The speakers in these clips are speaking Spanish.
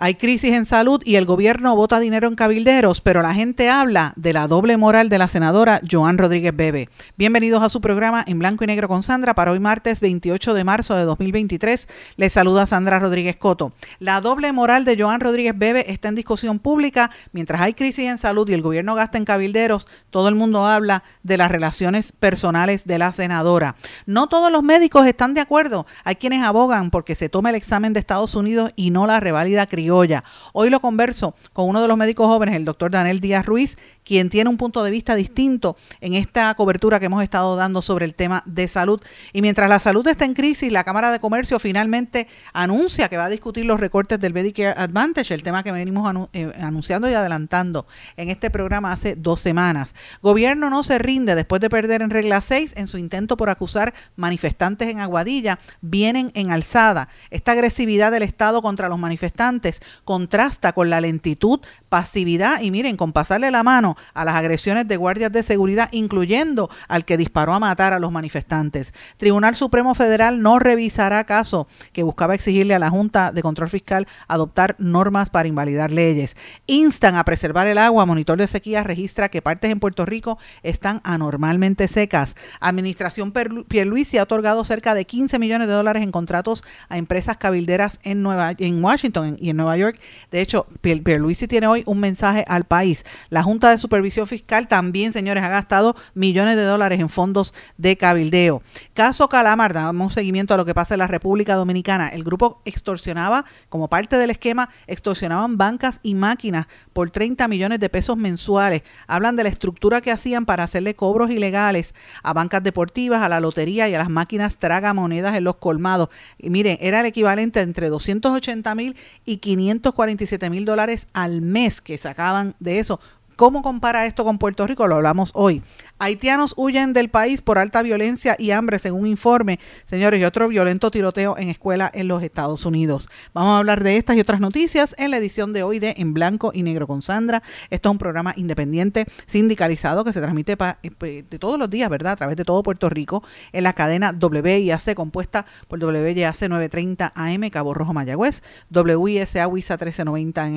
Hay crisis en salud y el gobierno vota dinero en cabilderos, pero la gente habla de la doble moral de la senadora Joan Rodríguez Bebe. Bienvenidos a su programa en blanco y negro con Sandra para hoy martes 28 de marzo de 2023. Les saluda Sandra Rodríguez Coto. La doble moral de Joan Rodríguez Bebe está en discusión pública. Mientras hay crisis en salud y el gobierno gasta en cabilderos, todo el mundo habla de las relaciones personales de la senadora. No todos los médicos están de acuerdo. Hay quienes abogan porque se tome el examen de Estados Unidos y no la reválida Hoy lo converso con uno de los médicos jóvenes, el doctor Daniel Díaz Ruiz, quien tiene un punto de vista distinto en esta cobertura que hemos estado dando sobre el tema de salud. Y mientras la salud está en crisis, la Cámara de Comercio finalmente anuncia que va a discutir los recortes del Medicare Advantage, el tema que venimos eh, anunciando y adelantando en este programa hace dos semanas. Gobierno no se rinde después de perder en regla 6 en su intento por acusar manifestantes en Aguadilla, vienen en alzada. Esta agresividad del Estado contra los manifestantes contrasta con la lentitud, pasividad y miren, con pasarle la mano a las agresiones de guardias de seguridad, incluyendo al que disparó a matar a los manifestantes. Tribunal Supremo Federal no revisará caso que buscaba exigirle a la Junta de Control Fiscal adoptar normas para invalidar leyes. Instan a preservar el agua. Monitor de sequía registra que partes en Puerto Rico están anormalmente secas. Administración Pierluisi ha otorgado cerca de 15 millones de dólares en contratos a empresas cabilderas en, Nueva, en Washington y en Nueva York. De hecho, Pierluisi tiene hoy un mensaje al país. La Junta de Supervisión Fiscal también, señores, ha gastado millones de dólares en fondos de cabildeo. Caso Calamar, damos seguimiento a lo que pasa en la República Dominicana. El grupo extorsionaba, como parte del esquema, extorsionaban bancas y máquinas por 30 millones de pesos mensuales. Hablan de la estructura que hacían para hacerle cobros ilegales a bancas deportivas, a la lotería y a las máquinas tragamonedas en los colmados. Y miren, era el equivalente entre 280 mil y 547 mil dólares al mes que sacaban de eso. ¿Cómo compara esto con Puerto Rico? Lo hablamos hoy. Haitianos huyen del país por alta violencia y hambre, según informe, señores, y otro violento tiroteo en escuela en los Estados Unidos. Vamos a hablar de estas y otras noticias en la edición de hoy de En Blanco y Negro con Sandra. Esto es un programa independiente, sindicalizado, que se transmite eh, de todos los días, ¿verdad? A través de todo Puerto Rico, en la cadena WIAC, compuesta por WIAC 930 AM, Cabo Rojo Mayagüez, WISA WISA 1390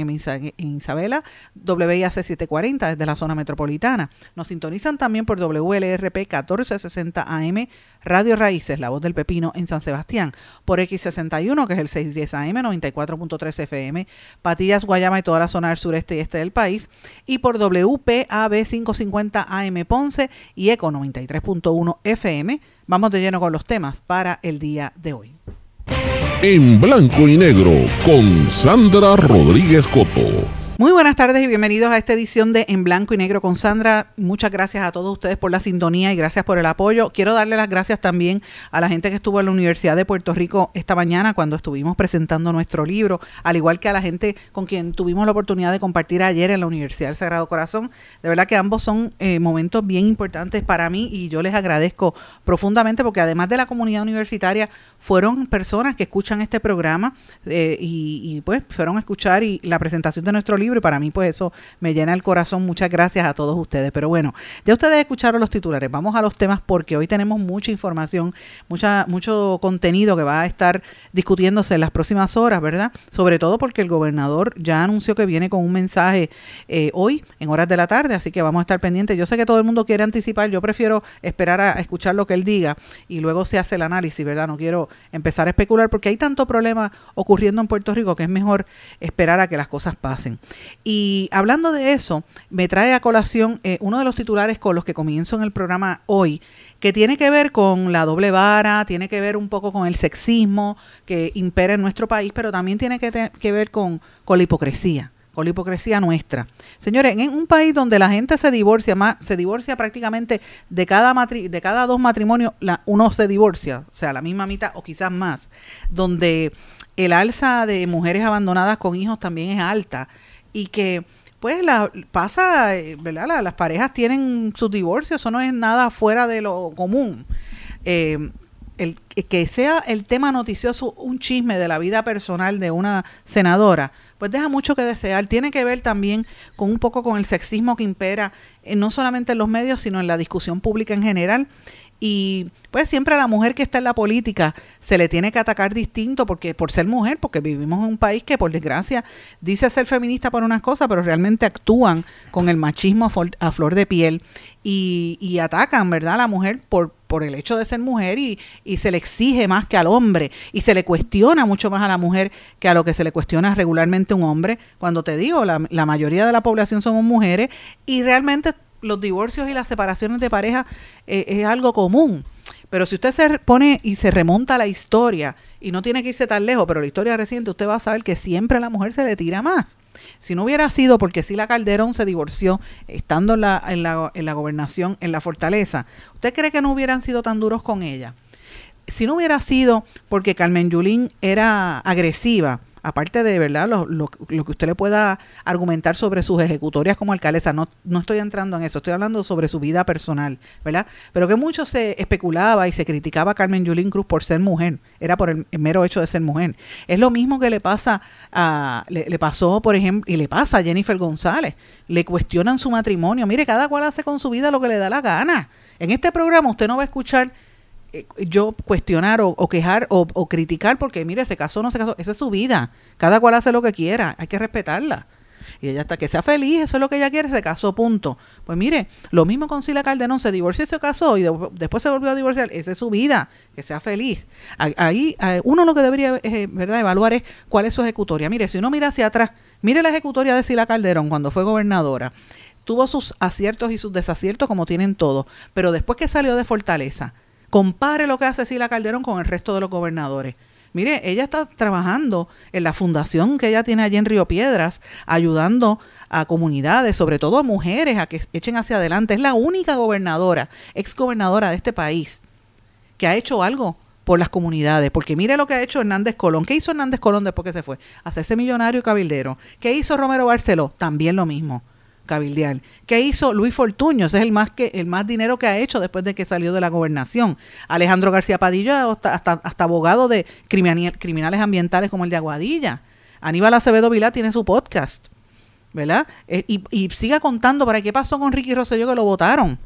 en Isabela, WIAC 740 desde la zona metropolitana. Nos sintonizan también por WLRP 1460 AM, Radio Raíces, La Voz del Pepino en San Sebastián, por X61, que es el 610 AM, 94.3 FM, Patillas, Guayama y toda la zona del sureste y este del país, y por WPAB 550 AM Ponce y ECO 93.1 FM. Vamos de lleno con los temas para el día de hoy. En blanco y negro, con Sandra Rodríguez Coto. Muy buenas tardes y bienvenidos a esta edición de En Blanco y Negro con Sandra. Muchas gracias a todos ustedes por la sintonía y gracias por el apoyo. Quiero darle las gracias también a la gente que estuvo en la Universidad de Puerto Rico esta mañana cuando estuvimos presentando nuestro libro, al igual que a la gente con quien tuvimos la oportunidad de compartir ayer en la Universidad del Sagrado Corazón. De verdad que ambos son eh, momentos bien importantes para mí y yo les agradezco profundamente porque además de la comunidad universitaria fueron personas que escuchan este programa eh, y, y pues fueron a escuchar y la presentación de nuestro libro y para mí pues eso me llena el corazón. Muchas gracias a todos ustedes. Pero bueno, ya ustedes escucharon los titulares. Vamos a los temas porque hoy tenemos mucha información, mucha, mucho contenido que va a estar discutiéndose en las próximas horas, ¿verdad? Sobre todo porque el gobernador ya anunció que viene con un mensaje eh, hoy en horas de la tarde, así que vamos a estar pendientes. Yo sé que todo el mundo quiere anticipar, yo prefiero esperar a escuchar lo que él diga y luego se hace el análisis, ¿verdad? No quiero empezar a especular porque hay tanto problema ocurriendo en Puerto Rico que es mejor esperar a que las cosas pasen. Y hablando de eso, me trae a colación eh, uno de los titulares con los que comienzo en el programa hoy, que tiene que ver con la doble vara, tiene que ver un poco con el sexismo que impera en nuestro país, pero también tiene que, que ver con, con la hipocresía con la hipocresía nuestra. Señores, en un país donde la gente se divorcia, más, se divorcia prácticamente de cada, de cada dos matrimonios, la, uno se divorcia, o sea, la misma mitad o quizás más, donde el alza de mujeres abandonadas con hijos también es alta, y que pues la, pasa, eh, ¿verdad? las parejas tienen sus divorcios, eso no es nada fuera de lo común. Eh, el, que sea el tema noticioso un chisme de la vida personal de una senadora, pues deja mucho que desear. Tiene que ver también con un poco con el sexismo que impera eh, no solamente en los medios, sino en la discusión pública en general. Y pues siempre a la mujer que está en la política se le tiene que atacar distinto porque por ser mujer, porque vivimos en un país que por desgracia dice ser feminista por unas cosas, pero realmente actúan con el machismo a, flor de piel y, y, atacan, ¿verdad?, a la mujer por, por el hecho de ser mujer y, y se le exige más que al hombre y se le cuestiona mucho más a la mujer que a lo que se le cuestiona regularmente a un hombre. Cuando te digo, la, la mayoría de la población somos mujeres y realmente los divorcios y las separaciones de pareja eh, es algo común. Pero si usted se pone y se remonta a la historia, y no tiene que irse tan lejos, pero la historia reciente, usted va a saber que siempre a la mujer se le tira más. Si no hubiera sido porque la Calderón se divorció estando en la, en la, en la gobernación, en la fortaleza, ¿usted cree que no hubieran sido tan duros con ella? Si no hubiera sido porque Carmen Yulín era agresiva, aparte de verdad lo, lo, que usted le pueda argumentar sobre sus ejecutorias como alcaldesa, no, no estoy entrando en eso, estoy hablando sobre su vida personal, ¿verdad? Pero que mucho se especulaba y se criticaba a Carmen Yulín Cruz por ser mujer, era por el, mero hecho de ser mujer. Es lo mismo que le pasa a, le, le pasó, por ejemplo, y le pasa a Jennifer González, le cuestionan su matrimonio, mire, cada cual hace con su vida lo que le da la gana. En este programa usted no va a escuchar yo cuestionar o, quejar o, criticar porque mire, se casó, no se casó, esa es su vida. Cada cual hace lo que quiera, hay que respetarla. Y ella hasta que sea feliz, eso es lo que ella quiere, se casó, punto. Pues mire, lo mismo con Sila Calderón, se divorció y se casó y después se volvió a divorciar, esa es su vida, que sea feliz. Ahí uno lo que debería eh, ¿verdad? evaluar es cuál es su ejecutoria. Mire, si uno mira hacia atrás, mire la ejecutoria de Sila Calderón cuando fue gobernadora. Tuvo sus aciertos y sus desaciertos como tienen todos, pero después que salió de Fortaleza, Compare lo que hace Sila Calderón con el resto de los gobernadores. Mire, ella está trabajando en la fundación que ella tiene allí en Río Piedras, ayudando a comunidades, sobre todo a mujeres, a que echen hacia adelante. Es la única gobernadora, ex gobernadora de este país, que ha hecho algo por las comunidades. Porque mire lo que ha hecho Hernández Colón. ¿Qué hizo Hernández Colón después que se fue? Hacerse millonario y cabildero. ¿Qué hizo Romero Barceló? También lo mismo cabildear. ¿Qué hizo Luis Fortuño? Ese es el más, que, el más dinero que ha hecho después de que salió de la gobernación. Alejandro García Padilla, hasta, hasta, abogado de criminales ambientales como el de Aguadilla. Aníbal Acevedo Vilá tiene su podcast, ¿verdad? Eh, y, y siga contando para qué pasó con Ricky Rosselló que lo votaron.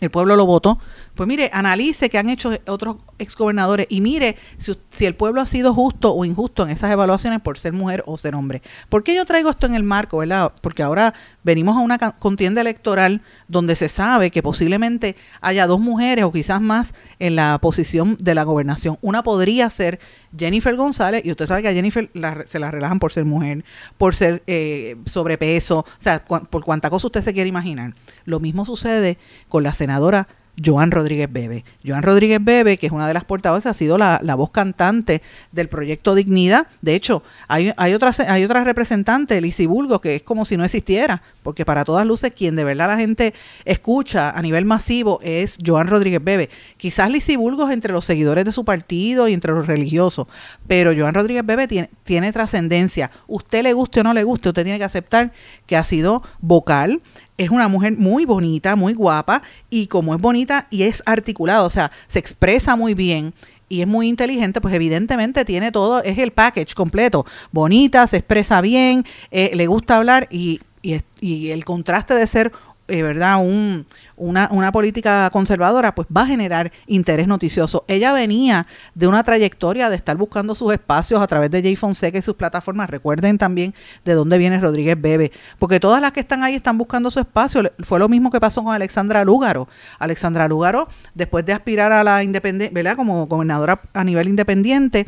El pueblo lo votó pues mire, analice qué han hecho otros exgobernadores y mire si, el pueblo ha sido justo o injusto en esas evaluaciones por ser mujer o ser hombre. ¿Por qué yo traigo esto en el marco, verdad? Porque ahora venimos a una contienda electoral donde se sabe que posiblemente haya dos mujeres o quizás más en la posición de la gobernación. Una podría ser Jennifer González, y usted sabe que a Jennifer se la relajan por ser mujer, por ser eh, sobrepeso, o sea, por cuánta cosa usted se quiere imaginar. Lo mismo sucede con la senadora Joan Rodríguez Bebe. Joan Rodríguez Bebe, que es una de las portavoces, ha sido la, voz cantante del proyecto Dignidad. De hecho, hay, hay, otra, hay otra representante, Lizy Bulgo, que es como si no existiera, porque para todas luces quien de verdad la gente escucha a nivel masivo es Joan Rodríguez Bebe. Quizás Lizy Bulgo es entre los seguidores de su partido y entre los religiosos, pero Joan Rodríguez Bebe tiene, tiene trascendencia. Usted le guste o no le guste, usted tiene que aceptar que ha sido vocal, es una mujer muy bonita, muy guapa, y como es bonita y es articulada, o sea, se expresa muy bien y es muy inteligente, pues evidentemente tiene todo, es el package completo. Bonita, se expresa bien, eh, le gusta hablar y, y, el contraste de ser, eh, ¿verdad? Un, una, una política conservadora, pues va a generar interés noticioso. Ella venía de una trayectoria de estar buscando sus espacios a través de Jay Fonseca y sus plataformas. Recuerden también de dónde viene Rodríguez Bebe, porque todas las que están ahí están buscando su espacio. Fue lo mismo que pasó con Alexandra Lúgaro. Alexandra Lúgaro, después de aspirar a la independencia, ¿verdad? Como gobernadora a nivel independiente,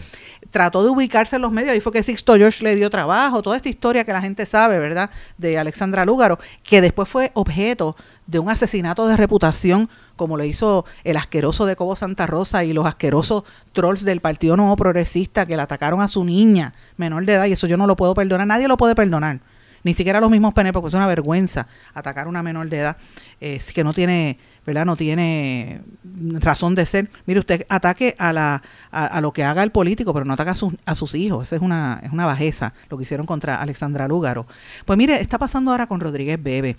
trató de ubicarse en los medios. Ahí fue que Sixto George le dio trabajo, toda esta historia que la gente sabe, ¿verdad? De Alexandra Lúgaro, que después fue objeto de un asesinato de reputación como lo hizo el asqueroso de Cobo Santa Rosa y los asquerosos trolls del Partido Nuevo Progresista que le atacaron a su niña menor de edad y eso yo no lo puedo perdonar, nadie lo puede perdonar, ni siquiera los mismos PNP porque es una vergüenza atacar a una menor de edad eh, que no tiene ¿verdad? No tiene razón de ser. Mire, usted ataque a, la, a, lo que haga el político, pero no ataca a, sus, a sus hijos. Esa es una, es una bajeza lo que hicieron contra Alexandra Lúgaro. Pues mire, está pasando ahora con Rodríguez Bebe.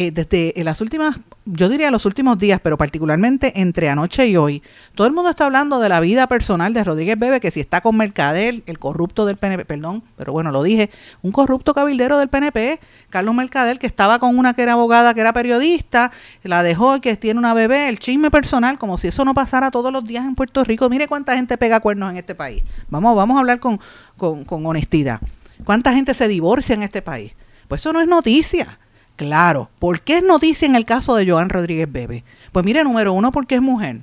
Eh, desde las últimas, yo diría los últimos días, pero particularmente entre anoche y hoy, todo el mundo está hablando de la vida personal de Rodríguez Bebe, que si está con Mercader, el corrupto del PNP, perdón, pero bueno, lo dije, un corrupto cabildero del PNP, Carlos Mercader, que estaba con una que era abogada, que era periodista, la dejó que tiene una bebé, el chisme personal, como si eso no pasara todos los días en Puerto Rico. Mire cuánta gente pega cuernos en este país. Vamos, vamos a hablar con, con honestidad. ¿Cuánta gente se divorcia en este país? Pues eso no es noticia. Claro. ¿Por qué es noticia en el caso de Joan Rodríguez Bebe? Pues mire, número uno, porque es mujer.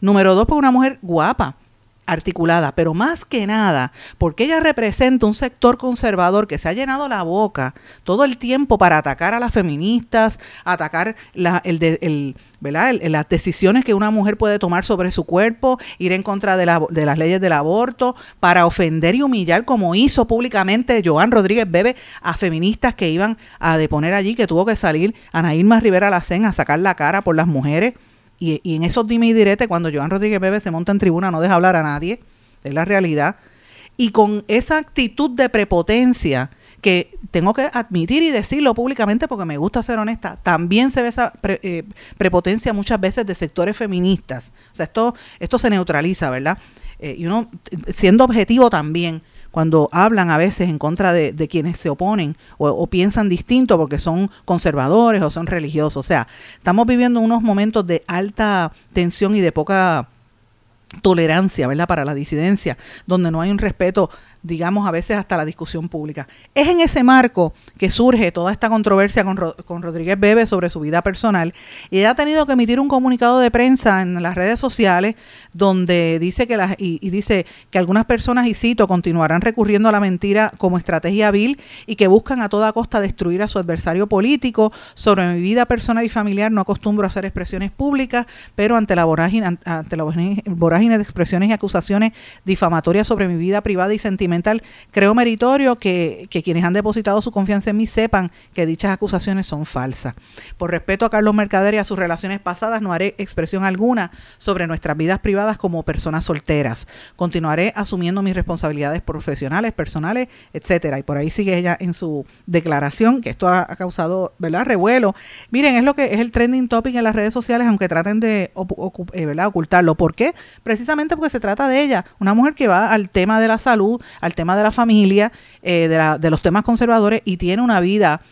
Número dos, porque una mujer guapa articulada, pero más que nada, porque ella representa un sector conservador que se ha llenado la boca todo el tiempo para atacar a las feministas, atacar la, el, el, las decisiones que una mujer puede tomar sobre su cuerpo, ir en contra de, de, las leyes del aborto, para ofender y humillar, como hizo públicamente Joan Rodríguez Bebe a feministas que iban a deponer allí, que tuvo que salir Ana Irma Rivera Lacén a sacar la cara por las mujeres y, en esos dime y direte, cuando Joan Rodríguez Bebe se monta en tribuna, no deja hablar a nadie, es la realidad. Y con esa actitud de prepotencia, que tengo que admitir y decirlo públicamente porque me gusta ser honesta, también se ve esa eh, prepotencia muchas veces de sectores feministas. O sea, esto, esto se neutraliza, ¿verdad? Eh, y uno, siendo objetivo también, cuando hablan a veces en contra de, quienes se oponen o, piensan distinto porque son conservadores o son religiosos. O sea, estamos viviendo unos momentos de alta tensión y de poca tolerancia, ¿verdad? Para la disidencia, donde no hay un respeto digamos, a veces hasta la discusión pública. Es en ese marco que surge toda esta controversia con, con, Rodríguez Bebe sobre su vida personal y ella ha tenido que emitir un comunicado de prensa en las redes sociales donde dice que las, y, dice que algunas personas, y cito, continuarán recurriendo a la mentira como estrategia vil y que buscan a toda costa destruir a su adversario político. Sobre mi vida personal y familiar no acostumbro a hacer expresiones públicas, pero ante la vorágine, ante la vorágine de expresiones y acusaciones difamatorias sobre mi vida privada y sentimental, creo meritorio que, quienes han depositado su confianza en mí sepan que dichas acusaciones son falsas. Por respeto a Carlos Mercader y a sus relaciones pasadas, no haré expresión alguna sobre nuestras vidas privadas como personas solteras. Continuaré asumiendo mis responsabilidades profesionales, personales, etcétera. Y por ahí sigue ella en su declaración, que esto ha, causado, ¿verdad?, revuelo. Miren, es lo que es el trending topic en las redes sociales, aunque traten de eh, ocultarlo. ¿Por qué? Precisamente porque se trata de ella, una mujer que va al tema de la salud, al tema de la familia, eh, de, los temas conservadores y tiene una vida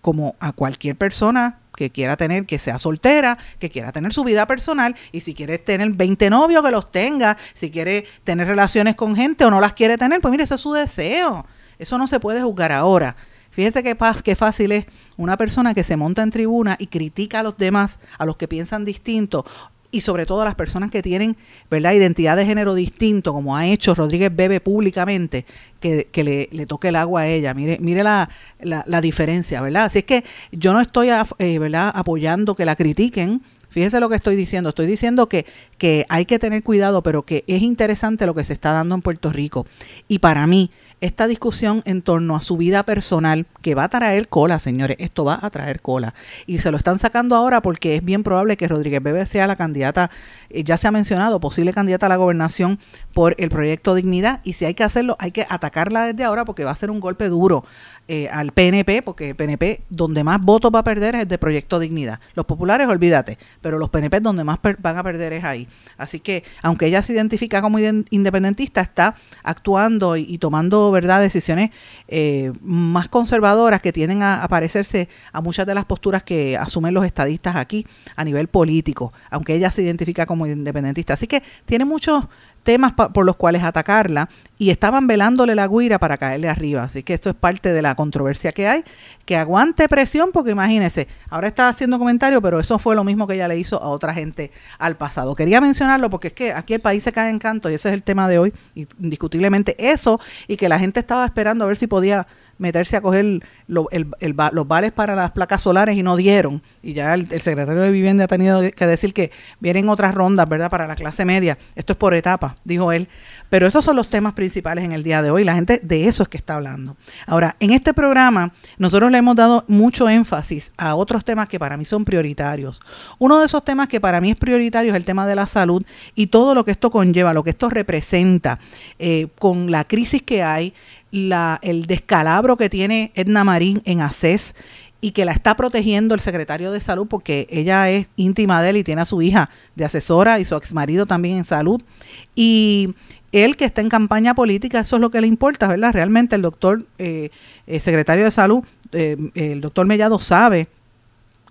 como a cualquier persona que quiera tener, que sea soltera, que quiera tener su vida personal y si quiere tener 20 novios, que los tenga, si quiere tener relaciones con gente o no las quiere tener, pues mire, ese es su deseo. Eso no se puede juzgar ahora. Fíjese qué fácil es una persona que se monta en tribuna y critica a los demás, a los que piensan distinto, y sobre todo a las personas que tienen ¿verdad? identidad de género distinto, como ha hecho Rodríguez Bebe públicamente, que, le, toque el agua a ella. Mire, mire la, la, diferencia, ¿verdad? Así es que yo no estoy eh, ¿verdad? apoyando que la critiquen. Fíjese lo que estoy diciendo. Estoy diciendo que, que hay que tener cuidado, pero que es interesante lo que se está dando en Puerto Rico. Y para mí, esta discusión en torno a su vida personal, que va a traer cola, señores, esto va a traer cola. Y se lo están sacando ahora porque es bien probable que Rodríguez Bebe sea la candidata, eh, ya se ha mencionado, posible candidata a la gobernación por el proyecto Dignidad. Y si hay que hacerlo, hay que atacarla desde ahora porque va a ser un golpe duro eh, al PNP, porque el PNP donde más votos va a perder es de Proyecto Dignidad. Los populares, olvídate, pero los PNP donde más van a perder es ahí. Así que, aunque ella se identifica como independentista, está actuando y, tomando verdad decisiones eh, más conservadoras que tienden a, a parecerse a muchas de las posturas que asumen los estadistas aquí a nivel político, aunque ella se identifica como independentista. Así que tiene muchos temas por los cuales atacarla y estaban velándole la guira para caerle arriba. Así que esto es parte de la controversia que hay. Que aguante presión, porque imagínese, ahora está haciendo comentario, pero eso fue lo mismo que ella le hizo a otra gente al pasado. Quería mencionarlo porque es que aquí el país se cae en canto y ese es el tema de hoy, indiscutiblemente eso, y que la gente estaba esperando a ver si podía meterse a coger los vales para las placas solares y no dieron. Y ya el, secretario de Vivienda ha tenido que decir que vienen otras rondas, ¿verdad? Para la clase media. Esto es por etapa, dijo él. Pero esos son los temas principales en el día de hoy. La gente de eso es que está hablando. Ahora, en este programa nosotros le hemos dado mucho énfasis a otros temas que para mí son prioritarios. Uno de esos temas que para mí es prioritario es el tema de la salud y todo lo que esto conlleva, lo que esto representa eh, con la crisis que hay, la, el descalabro que tiene Edna Marín en ACES y que la está protegiendo el secretario de salud porque ella es íntima de él y tiene a su hija de asesora y su ex marido también en salud. Y él que está en campaña política, eso es lo que le importa, ¿verdad? Realmente el doctor, eh, el secretario de salud, eh, el doctor Mellado sabe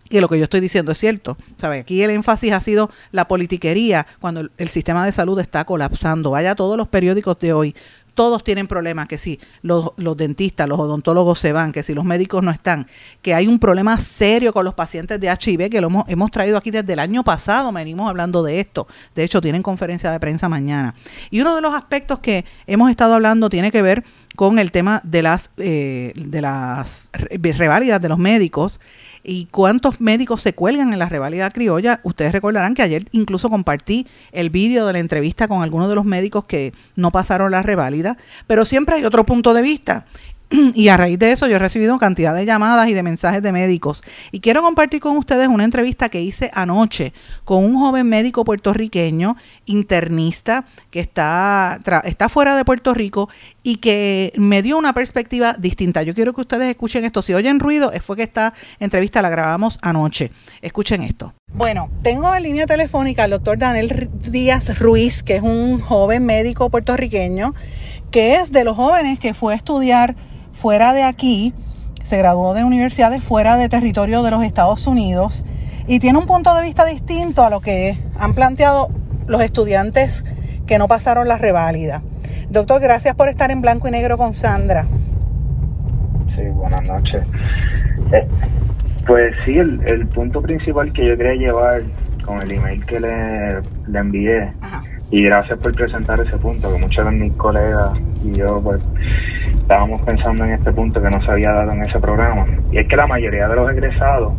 que lo que yo estoy diciendo es cierto. ¿Sabe? Aquí el énfasis ha sido la politiquería cuando el sistema de salud está colapsando. Vaya a todos los periódicos de hoy todos tienen problemas, que si los, dentistas, los odontólogos se van, que si los médicos no están, que hay un problema serio con los pacientes de HIV, que lo hemos, traído aquí desde el año pasado, venimos hablando de esto. De hecho, tienen conferencia de prensa mañana. Y uno de los aspectos que hemos estado hablando tiene que ver con el tema de las, eh, de las reválidas de los médicos y cuántos médicos se cuelgan en la revalida criolla. Ustedes recordarán que ayer incluso compartí el vídeo de la entrevista con algunos de los médicos que no pasaron la reválida, pero siempre hay otro punto de vista y a raíz de eso yo he recibido cantidad de llamadas y de mensajes de médicos. Y quiero compartir con ustedes una entrevista que hice anoche con un joven médico puertorriqueño, internista, que está, está fuera de Puerto Rico y que me dio una perspectiva distinta. Yo quiero que ustedes escuchen esto. Si oyen ruido, fue que esta entrevista la grabamos anoche. Escuchen esto. Bueno, tengo en línea telefónica al doctor Daniel Díaz Ruiz, que es un joven médico puertorriqueño, que es de los jóvenes que fue a estudiar fuera de aquí, se graduó de universidades fuera de territorio de los Estados Unidos y tiene un punto de vista distinto a lo que han planteado los estudiantes que no pasaron la reválida. Doctor, gracias por estar en blanco y negro con Sandra. Sí, buenas noches. Eh, pues sí, el, punto principal que yo quería llevar con el email que le, le envié, y gracias por presentar ese punto, que muchos de mis colegas y yo pues estábamos pensando en este punto que no se había dado en ese programa. Y es que la mayoría de los egresados,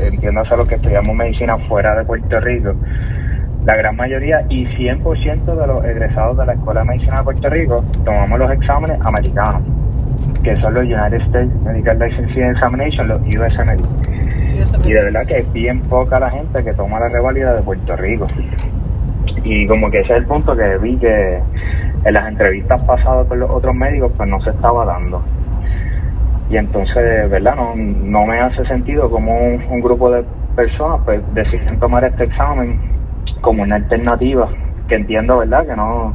entiéndase los que estudiamos medicina fuera de Puerto Rico, la gran mayoría y 100% de los egresados de la Escuela de Medicina de Puerto Rico tomamos los exámenes americanos, que son los United States Medical Licensing Examination, los USMLE. Y de verdad que es bien poca la gente que toma la revalida de Puerto Rico. Y como que ese es el punto que vi que en las entrevistas pasadas con los otros médicos pues no se estaba dando. Y entonces, ¿verdad? No, no me hace sentido como un, grupo de personas pues deciden tomar este examen como una alternativa, que entiendo, ¿verdad? Que no,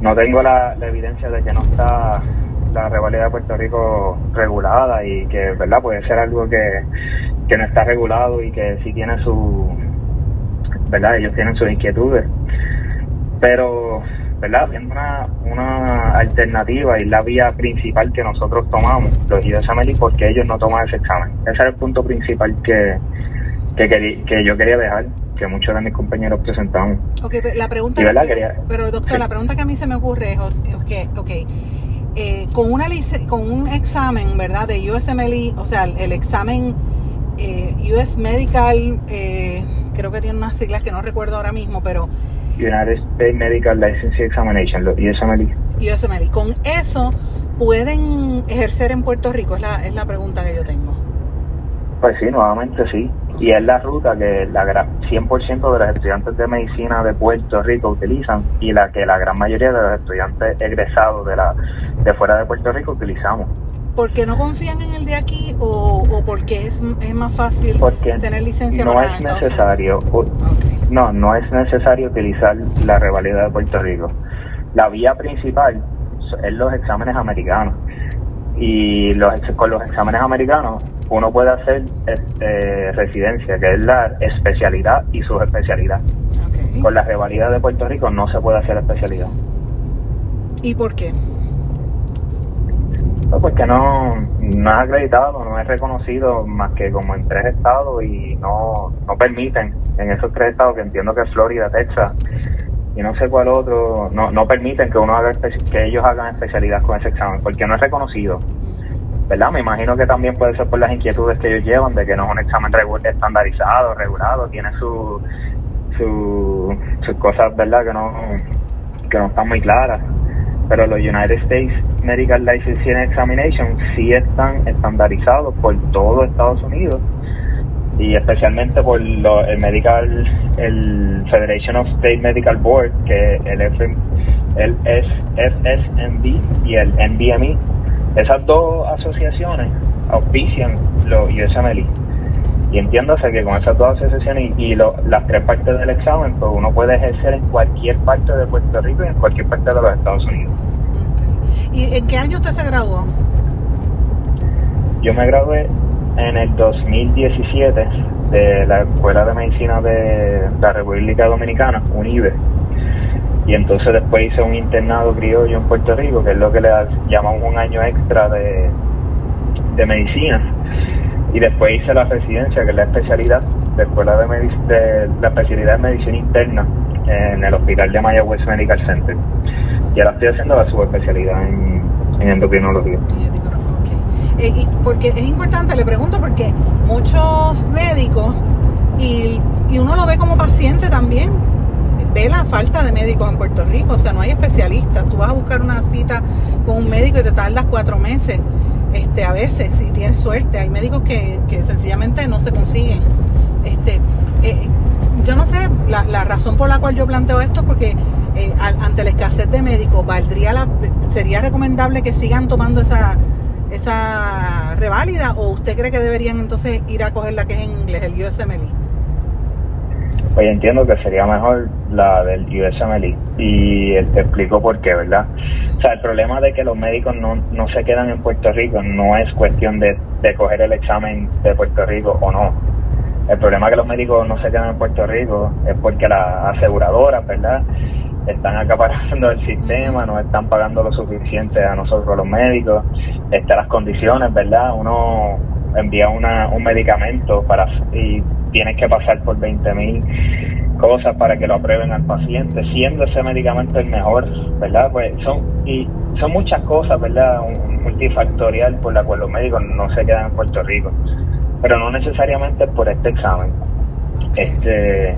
no tengo la, evidencia de que no está la rivalidad de Puerto Rico regulada y que, ¿verdad? Puede ser algo que, que no está regulado y que sí tiene su, ¿verdad? Ellos tienen sus inquietudes. Pero ¿verdad? Viendo una, una alternativa y la vía principal que nosotros tomamos, los USMLE, porque ellos no toman ese examen. Ese es el punto principal que, que, yo quería dejar, que muchos de mis compañeros presentamos. Ok, la pregunta, pero doctor, la pregunta que a mí se me ocurre es, que, ok, eh, con, una con un examen, ¿verdad? De USMLE, o sea, el, examen eh, US Medical, eh, creo que tiene unas siglas que no recuerdo ahora mismo, pero United States Medical Licensing Examination, los USMLE. USMLE. ¿Con eso pueden ejercer en Puerto Rico? Es la, es la pregunta que yo tengo. Pues sí, nuevamente sí. Y es la ruta que la 100% de los estudiantes de medicina de Puerto Rico utilizan y la que la gran mayoría de los estudiantes egresados de, la, de fuera de Puerto Rico utilizamos. ¿Por qué no confían en el de aquí o, o porque es, es más fácil tener licencia no es necesario no no es necesario utilizar la revalida de Puerto Rico. La vía principal es los exámenes americanos. Y los con los exámenes americanos uno puede hacer este, residencia que es la especialidad y subespecialidad. Con la revalida de Puerto Rico no se puede hacer especialidad. ¿y por qué? Porque no, no es acreditado, no es reconocido más que como en tres estados y no, no permiten en esos tres estados que entiendo que es Florida, Texas y no sé cuál otro, no, no permiten que uno haga que ellos hagan especialidad con ese examen porque no es reconocido. ¿verdad? Me imagino que también puede ser por las inquietudes que ellos llevan de que no es un examen estandarizado, regulado, tiene su, su, sus cosas, ¿verdad? Que no, que no están muy claras. Pero los United States Medical Licensing Examination sí están estandarizados por todo Estados Unidos y especialmente por lo, el medical el Federation of State Medical Board que el FM, el FSMB y el NBME esas dos asociaciones auspician los USMLE y entiéndase que con esas dos asociaciones y, las tres partes del examen pues uno puede ejercer en cualquier parte de Puerto Rico y en cualquier parte de los Estados Unidos ¿y en qué año usted se graduó? yo me gradué en el 2017 de la Escuela de Medicina de la República Dominicana, UNIBE. Y entonces después hice un internado criollo en Puerto Rico, que es lo que le llamamos un año extra de, de medicina. Y después hice la residencia, que es la especialidad de Escuela de, de la especialidad de Medicina Interna en el Hospital de Mayagüez Medical Center. Y ahora estoy haciendo la subespecialidad en, en endocrinología. Eh, porque es importante, le pregunto, porque muchos médicos, y, y uno lo ve como paciente también, ve la falta de médicos en Puerto Rico, o sea, no hay especialistas. Tú vas a buscar una cita con un médico y te tardas cuatro meses. Este, a veces, si tienes suerte, hay médicos que, que sencillamente no se consiguen. Este, eh, yo no sé la, la, razón por la cual yo planteo esto, porque eh, ante la escasez de médicos, valdría la, sería recomendable que sigan tomando esa esa reválida o usted cree que deberían entonces ir a coger la que es en inglés, el USMLE? Pues entiendo que sería mejor la del USMLE y te explico por qué, ¿verdad? O sea, el problema de que los médicos no, no se quedan en Puerto Rico no es cuestión de, de coger el examen de Puerto Rico o no. El problema de que los médicos no se quedan en Puerto Rico es porque las aseguradoras, ¿verdad? están acaparando el sistema, no están pagando lo suficiente a nosotros los médicos, este, las condiciones, ¿verdad? Uno envía una, un medicamento para y tienes que pasar por 20 mil cosas para que lo aprueben al paciente, siendo ese medicamento el mejor, ¿verdad? Pues son y son muchas cosas, ¿verdad? Un multifactorial por la cual los médicos no se quedan en Puerto Rico, pero no necesariamente por este examen. Este,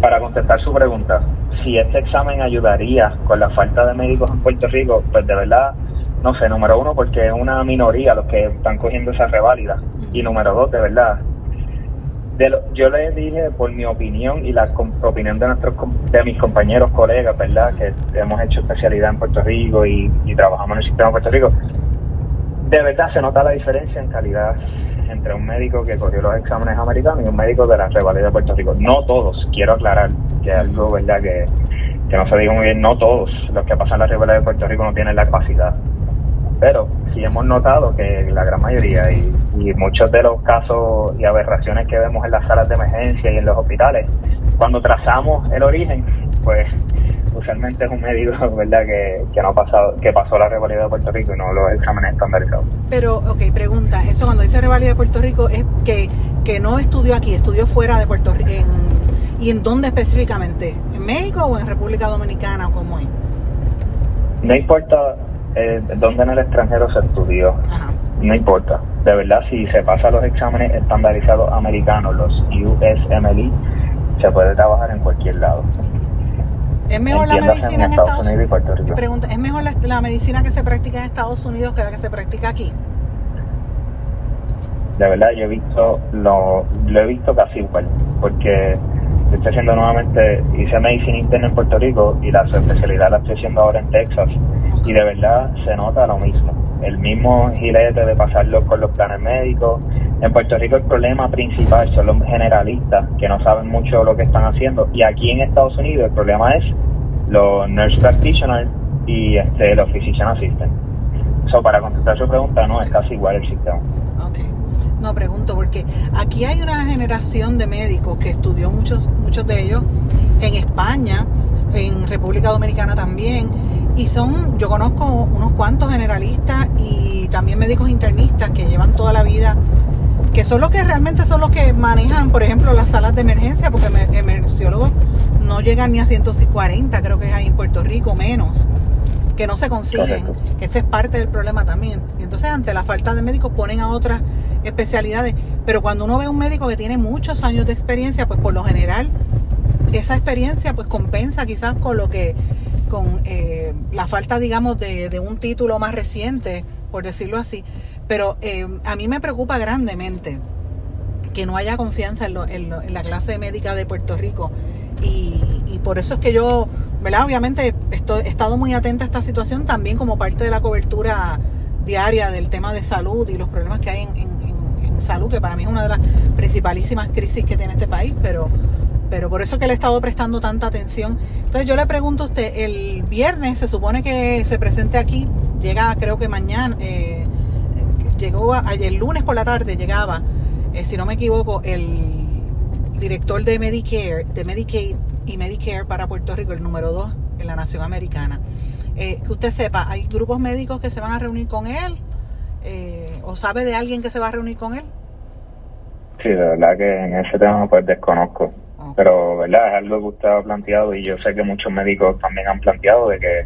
para contestar su pregunta, si este examen ayudaría con la falta de médicos en Puerto Rico, pues de verdad, no sé, número uno, porque es una minoría los que están cogiendo esa reválida. Y número dos, de verdad, de yo le dije por mi opinión y la opinión de nuestros de mis compañeros, colegas, ¿verdad? Que hemos hecho especialidad en Puerto Rico y, y trabajamos en el sistema de Puerto Rico. De verdad se nota la diferencia en calidad entre un médico que corrió los exámenes americanos y un médico de la revalida de Puerto Rico. No todos, quiero aclarar que es algo verdad que, no se diga muy bien, no todos los que pasan la revalida de Puerto Rico no tienen la capacidad. Pero sí hemos notado que la gran mayoría y, y muchos de los casos y aberraciones que vemos en las salas de emergencia y en los hospitales, cuando trazamos el origen, pues usualmente es un médico, ¿verdad?, que, que no ha pasado, que pasó la revalida de Puerto Rico y no los exámenes estandarizados. Pero, ok, pregunta, eso cuando dice revalida de Puerto Rico es que, que no estudió aquí, estudió fuera de Puerto Rico. ¿Y en dónde específicamente? ¿En México o en República Dominicana o cómo es? No importa eh, dónde en el extranjero se estudió. No importa. De verdad, si se pasa los exámenes estandarizados americanos, los USMLE, se puede trabajar en cualquier lado. ¿Es mejor la medicina en Estados, Unidos Pregunta, ¿es mejor la, medicina que se practica en Estados Unidos que la que se practica aquí? De verdad, yo he visto, lo, lo he visto casi igual, porque estoy haciendo nuevamente, hice medicina interna en Puerto Rico y la especialidad la estoy haciendo ahora en Texas, y de verdad se nota lo mismo. El mismo gilete de pasarlo con los planes médicos. En Puerto Rico el problema principal son los generalistas que no saben mucho lo que están haciendo. Y aquí en Estados Unidos el problema es los nurse practitioners y este, los physician assistants. Eso para contestar su pregunta, no, es casi igual el sistema. Okay. No, pregunto, porque aquí hay una generación de médicos que estudió muchos, muchos de ellos en España, en República Dominicana también, y son, yo conozco unos cuantos generalistas y también médicos internistas que llevan toda la vida, que son los que realmente son los que manejan, por ejemplo, las salas de emergencia, porque emergenciólogos no llegan ni a 140, creo que es ahí en Puerto Rico, menos. que no se consiguen. Ese es parte del problema también. Entonces, ante la falta de médicos, ponen a otras especialidades. Pero cuando uno ve un médico que tiene muchos años de experiencia, pues por lo general, esa experiencia pues compensa quizás con lo que, con eh, la falta, digamos, de, un título más reciente, por decirlo así. Pero eh, a mí me preocupa grandemente que no haya confianza en, la clase médica de Puerto Rico. Y, por eso es que yo, ¿verdad? Obviamente estoy, he estado muy atenta a esta situación también como parte de la cobertura diaria del tema de salud y los problemas que hay en, salud, que para mí es una de las principalísimas crisis que tiene este país, pero, pero por eso es que le he estado prestando tanta atención. Entonces yo le pregunto a usted, el viernes se supone que se presente aquí, llega creo que mañana, eh, llegó ayer lunes por la tarde, llegaba eh, si no me equivoco, el director de Medicare, de Medicaid y Medicare para Puerto Rico, el número 2 en la nación americana. Eh, que usted sepa, ¿hay grupos médicos que se van a reunir con él? Eh, ¿O sabe de alguien que se va a reunir con él? Sí, de verdad que en ese tema pues desconozco. Pero, ¿verdad? Es algo que usted ha planteado y yo sé que muchos médicos también han planteado de que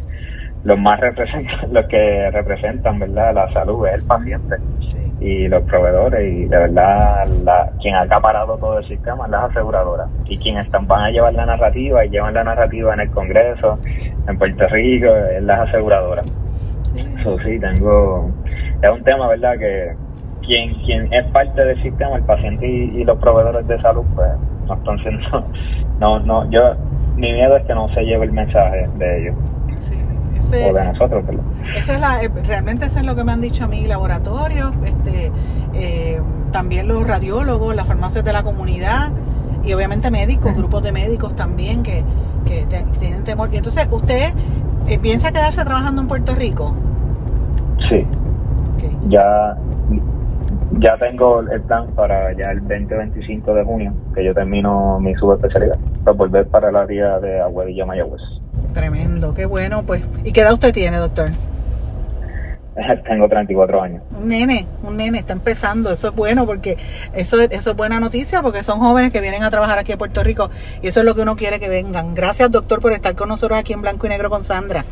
los más representan, los que representan, ¿verdad? La salud es el paciente. Sí y los proveedores y de verdad la, quien ha acaparado todo el sistema es las aseguradoras y quienes van a llevar la narrativa y llevan la narrativa en el Congreso, en Puerto Rico, es las aseguradoras. Eso sí, tengo, es un tema, ¿verdad? Que quien, quien es parte del sistema, el paciente y, los proveedores de salud, pues entonces no, no, yo, mi miedo es que no se lleve el mensaje de ellos. o de nosotros, ¿verdad? Esa es la, eh, realmente eso es lo que me han dicho a mí laboratorios, este, eh, también los radiólogos, las farmacias de la comunidad y obviamente médicos, grupos de médicos también que, tienen temor. Y entonces, ¿usted eh, piensa quedarse trabajando en Puerto Rico? Sí. Ya ya tengo el plan para ya el 20-25 de junio, que yo termino mi subespecialidad, para volver para el área de Aguadilla Mayagüez. Tremendo, qué bueno, pues. ¿Y qué edad usted tiene, doctor? Tengo 34 años. Un nene, un nene, está empezando. Eso es bueno porque eso, eso es buena noticia porque son jóvenes que vienen a trabajar aquí en Puerto Rico y eso es lo que uno quiere que vengan. Gracias, doctor, por estar con nosotros aquí en Blanco y Negro con Sandra.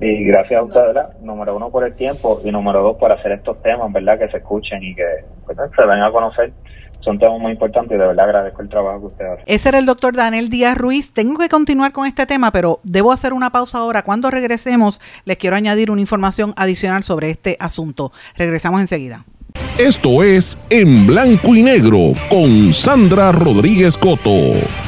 Y gracias a usted, ¿verdad? Número uno por el tiempo y número dos por hacer estos temas, ¿verdad? Que se escuchen y que pues, se den a conocer son temas muy importantes y de verdad agradezco el trabajo que usted hace. Ese era el doctor Daniel Díaz Ruiz. Tengo que continuar con este tema, pero debo hacer una pausa ahora. Cuando regresemos, les quiero añadir una información adicional sobre este asunto. Regresamos enseguida. Esto es En Blanco y Negro con Sandra Rodríguez Coto.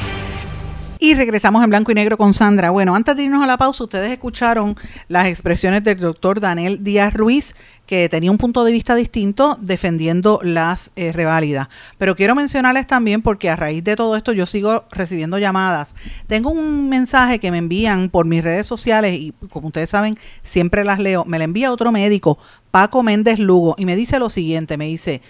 Y regresamos en blanco y negro con Sandra. Bueno, antes de irnos a la pausa, ustedes escucharon las expresiones del doctor Daniel Díaz Ruiz, que tenía un punto de vista distinto defendiendo las eh, reválidas. Pero quiero mencionarles también, porque a raíz de todo esto yo sigo recibiendo llamadas. Tengo un mensaje que me envían por mis redes sociales y como ustedes saben, siempre las leo. Me la envía otro médico, Paco Méndez Lugo, y me dice lo siguiente, me dice...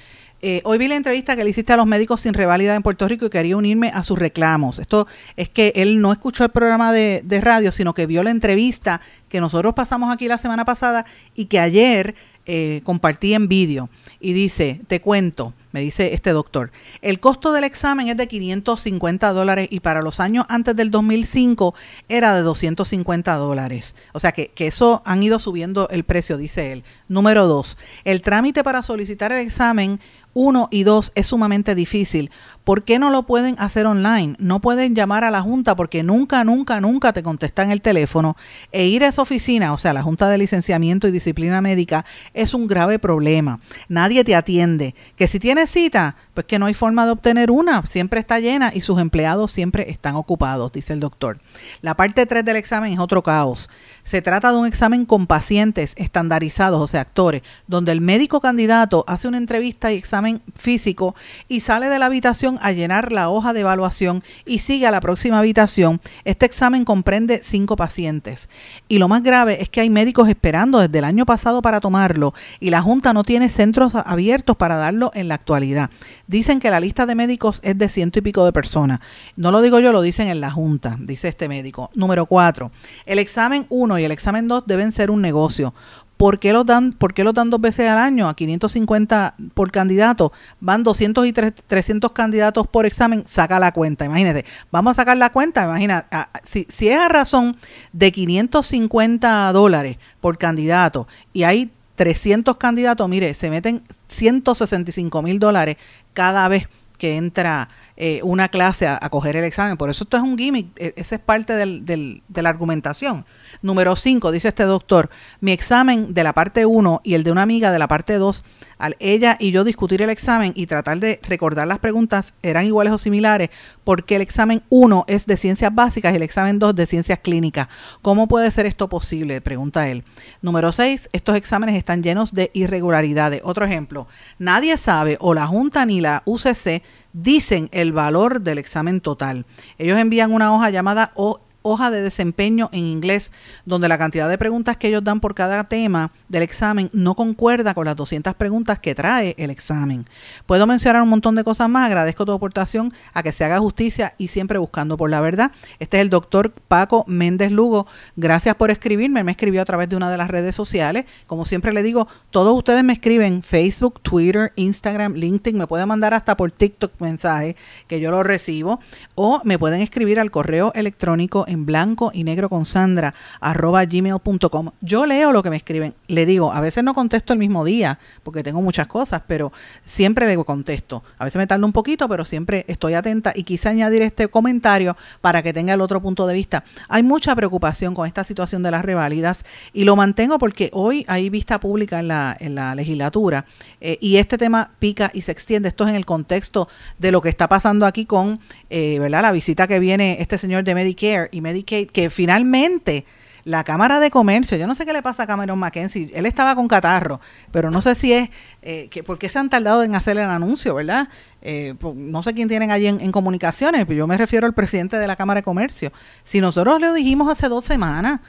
Eh, hoy vi la entrevista que le hiciste a los médicos sin reválida en Puerto Rico y quería unirme a sus reclamos. Esto es que él no escuchó el programa de, radio, sino que vio la entrevista que nosotros pasamos aquí la semana pasada y que ayer eh, compartí en vídeo. Y dice, te cuento, me dice este doctor, el costo del examen es de 550 dólares y para los años antes del 2005 era de 250 dólares. O sea que, que eso han ido subiendo el precio, dice él. Número dos, el trámite para solicitar el examen uno y dos es sumamente difícil. ¿Por qué no lo pueden hacer online? No pueden llamar a la Junta porque nunca, nunca, nunca te contestan el teléfono. E ir a esa oficina, o sea, la Junta de Licenciamiento y Disciplina Médica, es un grave problema. Nadie te atiende. Que si tienes cita, pues que no hay forma de obtener una. Siempre está llena y sus empleados siempre están ocupados, dice el doctor. La parte 3 del examen es otro caos. Se trata de un examen con pacientes estandarizados, o sea, actores, donde el médico candidato hace una entrevista y examen físico y sale de la habitación a llenar la hoja de evaluación y sigue a la próxima habitación. Este examen comprende cinco pacientes. Y lo más grave es que hay médicos esperando desde el año pasado para tomarlo y la Junta no tiene centros abiertos para darlo en la actualidad. Dicen que la lista de médicos es de ciento y pico de personas. No lo digo yo, lo dicen en la Junta, dice este médico. Número cuatro, el examen 1 y el examen 2 deben ser un negocio ¿Por qué los dan, por los dan dos veces al año? A 550 por candidato. Van 200 y 300 candidatos por examen. Saca la cuenta. Imagínense. Vamos a sacar la cuenta. Imagina, si, si es a razón de 550 dólares por candidato y hay 300 candidatos, mire, se meten 165 mil dólares cada vez que entra eh, una clase a, coger el examen. Por eso esto es un gimmick, e, esa es parte del, de la argumentación. Número 5, dice este doctor, mi examen de la parte 1 y el de una amiga de la parte 2, al ella y yo discutir el examen y tratar de recordar las preguntas, eran iguales o similares, porque el examen 1 es de ciencias básicas y el examen 2 de ciencias clínicas. ¿Cómo puede ser esto posible? Pregunta él. Número 6, estos exámenes están llenos de irregularidades. Otro ejemplo, nadie sabe o la Junta ni la UCC dicen el valor del examen total. Ellos envían una hoja llamada o hoja de desempeño en inglés, donde la cantidad de preguntas que ellos dan por cada tema del examen no concuerda con las 200 preguntas que trae el examen. Puedo mencionar un montón de cosas más, agradezco tu aportación a que se haga justicia y siempre buscando por la verdad. Este es el doctor Paco Méndez Lugo. Gracias por escribirme, me escribió a través de una de las redes sociales. Como siempre le digo, todos ustedes me escriben Facebook, Twitter, Instagram, LinkedIn, me pueden mandar hasta por TikTok mensaje que yo lo recibo o me pueden escribir al correo electrónico en blanco y negro con Sandra arroba gmail.com. Yo leo lo que me escriben. Le digo, a veces no contesto el mismo día porque tengo muchas cosas, pero siempre le contesto. A veces me tarda un poquito, pero siempre estoy atenta y quise añadir este comentario para que tenga el otro punto de vista. Hay mucha preocupación con esta situación de las reválidas y lo mantengo porque hoy hay vista pública en la, en la legislatura eh, y este tema pica y se extiende. Esto es en el contexto de lo que está pasando aquí con eh, ¿verdad? la visita que viene este señor de Medicare y Medicaid, que finalmente la Cámara de Comercio, yo no sé qué le pasa a Cameron McKenzie, él estaba con catarro, pero no sé si es, eh, que, ¿por qué se han tardado en hacer el anuncio, verdad? Eh, no sé quién tienen allí en, comunicaciones, pero yo me refiero al presidente de la Cámara de Comercio. Si nosotros le dijimos hace dos semanas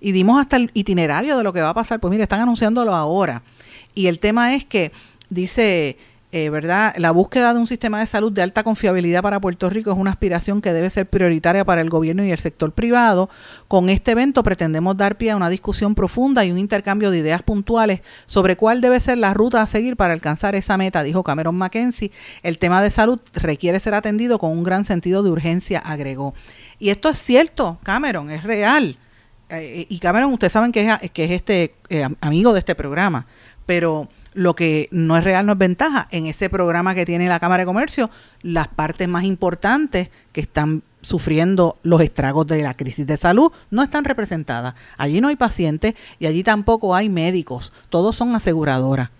y dimos hasta el itinerario de lo que va a pasar, pues mire, están anunciándolo ahora. Y el tema es que dice eh, ¿verdad? La búsqueda de un sistema de salud de alta confiabilidad para Puerto Rico es una aspiración que debe ser prioritaria para el gobierno y el sector privado. Con este evento pretendemos dar pie a una discusión profunda y un intercambio de ideas puntuales sobre cuál debe ser la ruta a seguir para alcanzar esa meta, dijo Cameron Mackenzie. El tema de salud requiere ser atendido con un gran sentido de urgencia, agregó. Y esto es cierto, Cameron, es real. Eh, y Cameron, ustedes saben que es, que es este eh, amigo de este programa, pero lo que no es real no es ventaja. En ese programa que tiene la Cámara de Comercio, las partes más importantes que están sufriendo los estragos de la crisis de salud no están representadas. Allí no hay pacientes y allí tampoco hay médicos. Todos son aseguradoras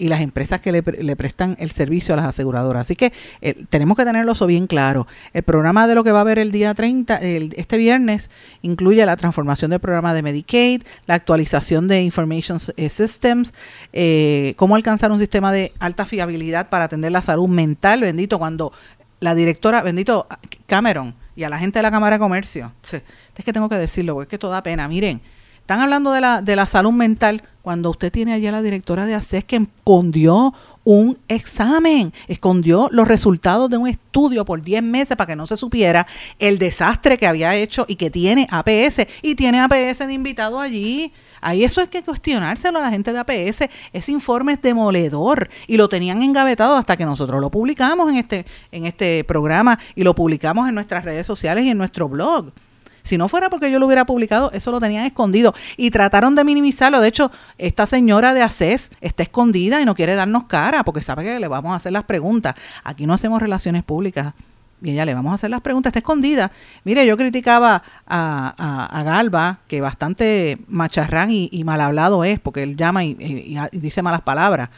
y las empresas que le, prestan el servicio a las aseguradoras. Así que eh, tenemos que tenerlo bien claro. El programa de lo que va a haber el día 30, este viernes, incluye la transformación del programa de Medicaid, la actualización de Information eh, Systems, eh, cómo alcanzar un sistema de alta fiabilidad para atender la salud mental, bendito, cuando la directora, bendito Cameron, y a la gente de la Cámara de Comercio, es que tengo que decirlo, porque es que todo da pena, miren, están hablando de la, de la salud mental cuando usted tiene allá la directora de ACES que escondió un examen, escondió los resultados de un estudio por 10 meses para que no se supiera el desastre que había hecho y que tiene APS y tiene APS de invitado allí. Ahí eso es que cuestionárselo a la gente de APS. Ese informe es demoledor y lo tenían engavetado hasta que nosotros lo publicamos en este, en este programa y lo publicamos en nuestras redes sociales y en nuestro blog. Si no fuera porque yo lo hubiera publicado, eso lo tenían escondido y trataron de minimizarlo. De hecho, esta señora de ACES está escondida y no quiere darnos cara porque sabe que le vamos a hacer las preguntas. Aquí no hacemos relaciones públicas. Bien, ya le vamos a hacer las preguntas, está escondida. Mire, yo criticaba a, Galva, que bastante macharrán y, mal hablado es, porque él llama y, dice malas palabras,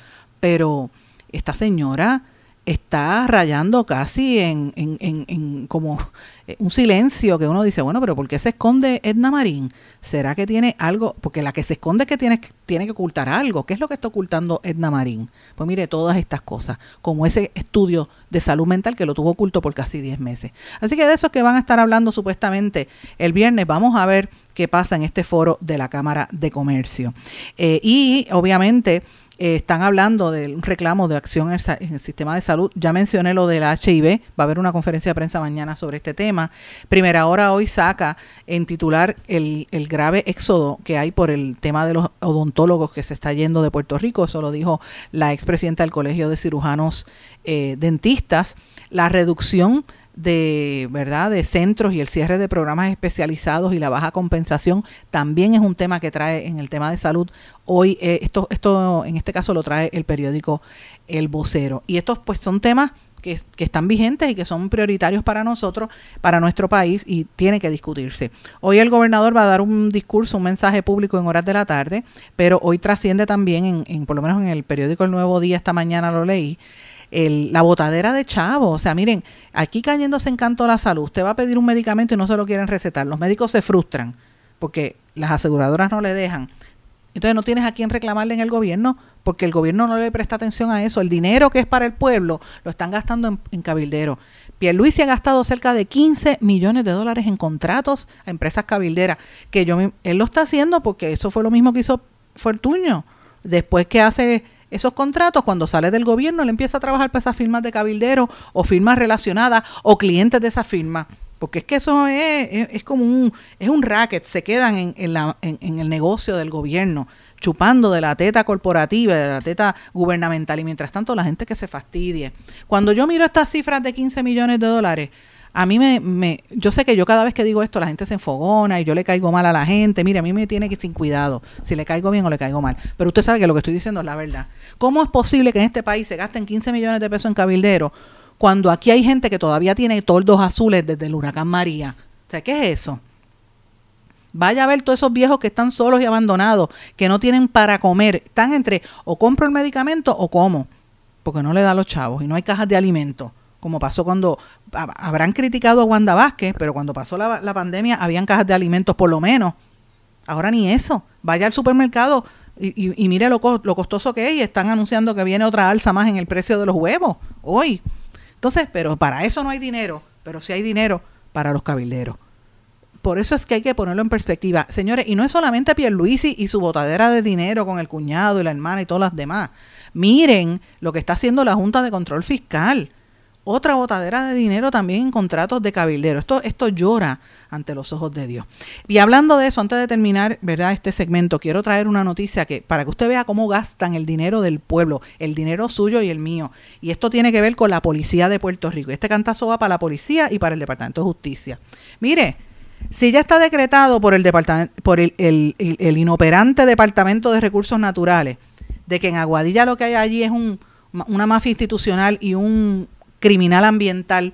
pero esta señora está rayando casi en, en, en, como un silencio que uno dice, bueno, pero ¿por qué se esconde Edna Marín? ¿Será que tiene algo? Porque la que se esconde es que tiene, tiene que ocultar algo. ¿Qué es lo que está ocultando Edna Marín? Pues mire, todas estas cosas, como ese estudio de salud mental que lo tuvo oculto por casi 10 meses. Así que de eso es que van a estar hablando supuestamente el viernes. Vamos a ver qué pasa en este foro de la Cámara de Comercio. Eh, y obviamente eh, están hablando de un reclamo de acción en el, sistema de salud. Ya mencioné lo del HIV, va a haber una conferencia de prensa mañana sobre este tema. Primera hora hoy saca en titular el, grave éxodo que hay por el tema de los odontólogos que se está yendo de Puerto Rico. Eso lo dijo la expresidenta del Colegio de Cirujanos eh, Dentistas. La reducción de verdad de centros y el cierre de programas especializados y la baja compensación también es un tema que trae en el tema de salud hoy eh, esto esto en este caso lo trae el periódico El Vocero y estos pues son temas que, que, están vigentes y que son prioritarios para nosotros, para nuestro país y tiene que discutirse. Hoy el gobernador va a dar un discurso, un mensaje público en horas de la tarde, pero hoy trasciende también, en, en por lo menos en el periódico El Nuevo Día, esta mañana lo leí, el, la botadera de chavo. O sea, miren, aquí cayéndose en canto la salud, usted va a pedir un medicamento y no se lo quieren recetar. Los médicos se frustran porque las aseguradoras no le dejan. Entonces no tienes a quién reclamarle en el gobierno porque el gobierno no le presta atención a eso. El dinero que es para el pueblo lo están gastando en, en cabildero. se ha gastado cerca de 15 millones de dólares en contratos a empresas cabilderas, que yo él lo está haciendo porque eso fue lo mismo que hizo Fortuño. Después que hace esos contratos, cuando sale del gobierno, le empieza a trabajar para esas firmas de cabildero o firmas relacionadas o clientes de esa firma. Porque es que eso es, es, como un, es un racket, se quedan en, en, la, en, el negocio del gobierno chupando de la teta corporativa, de la teta gubernamental y mientras tanto la gente que se fastidie. Cuando yo miro estas cifras de 15 millones de dólares, a mí me, me, yo sé que yo cada vez que digo esto la gente se enfogona y yo le caigo mal a la gente. Mire, a mí me tiene que ir sin cuidado si le caigo bien o le caigo mal. Pero usted sabe que lo que estoy diciendo es la verdad. ¿Cómo es posible que en este país se gasten 15 millones de pesos en cabildero cuando aquí hay gente que todavía tiene toldos azules desde el huracán María? O ¿qué es eso? Vaya a ver todos esos viejos que están solos y abandonados, que no tienen para comer. Están entre o compro el medicamento o como, porque no le da a los chavos y no hay cajas de alimentos como pasó cuando habrán criticado a Wanda Vázquez, pero cuando pasó la, pandemia habían cajas de alimentos por lo menos. Ahora ni eso. Vaya al supermercado y, mire lo, lo, costoso que es y están anunciando que viene otra alza más en el precio de los huevos hoy. Entonces, pero para eso no hay dinero, pero sí hay dinero para los cabilderos. Por eso es que hay que ponerlo en perspectiva. Señores, y no es solamente Pierluisi y su botadera de dinero con el cuñado y la hermana y todas las demás. Miren lo que está haciendo la Junta de Control Fiscal otra botadera de dinero también en contratos de cabildero. Esto, esto llora ante los ojos de Dios. Y hablando de eso, antes de terminar, ¿verdad? Este segmento, quiero traer una noticia que para que usted vea cómo gastan el dinero del pueblo, el dinero suyo y el mío. Y esto tiene que ver con la policía de Puerto Rico. Este cantazo va para la policía y para el Departamento de Justicia. Mire, si ya está decretado por el departamento, por el, inoperante Departamento de Recursos Naturales, de que en Aguadilla lo que hay allí es un, una mafia institucional y un criminal ambiental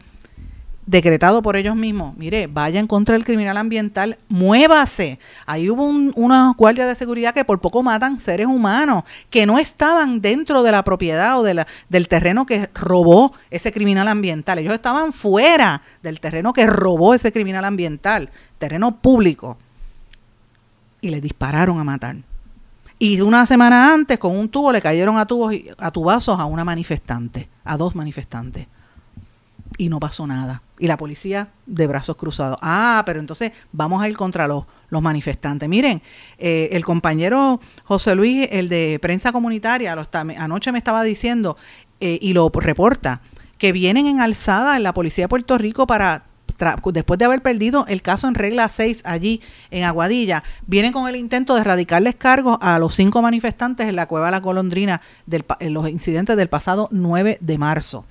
decretado por ellos mismos, mire, vaya en contra del criminal ambiental, muévase. Ahí hubo un, unos guardias de seguridad que por poco matan seres humanos, que no estaban dentro de la propiedad o de la, del terreno que robó ese criminal ambiental. Ellos estaban fuera del terreno que robó ese criminal ambiental, terreno público. Y le dispararon a matar. Y una semana antes, con un tubo, le cayeron a tubos a tubazos a una manifestante, a dos manifestantes y no pasó nada. Y la policía de brazos cruzados. Ah, pero entonces vamos a ir contra los, los manifestantes. Miren, eh, el compañero José Luis, el de prensa comunitaria, anoche me estaba diciendo eh, y lo reporta, que vienen en alzada en la policía de Puerto Rico para después de haber perdido el caso en regla 6 allí en Aguadilla, vienen con el intento de erradicarles cargos a los cinco manifestantes en la cueva de la Colondrina del, en los incidentes del pasado 9 de marzo.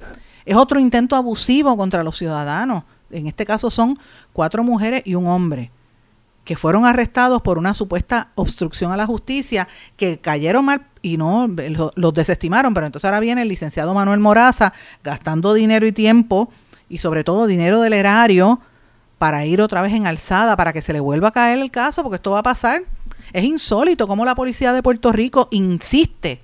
Es otro intento abusivo contra los ciudadanos. En este caso son cuatro mujeres y un hombre que fueron arrestados por una supuesta obstrucción a la justicia, que cayeron mal y no los desestimaron, pero entonces ahora viene el licenciado Manuel Moraza gastando dinero y tiempo y sobre todo dinero del erario para ir otra vez en alzada, para que se le vuelva a caer el caso, porque esto va a pasar. Es insólito cómo la policía de Puerto Rico insiste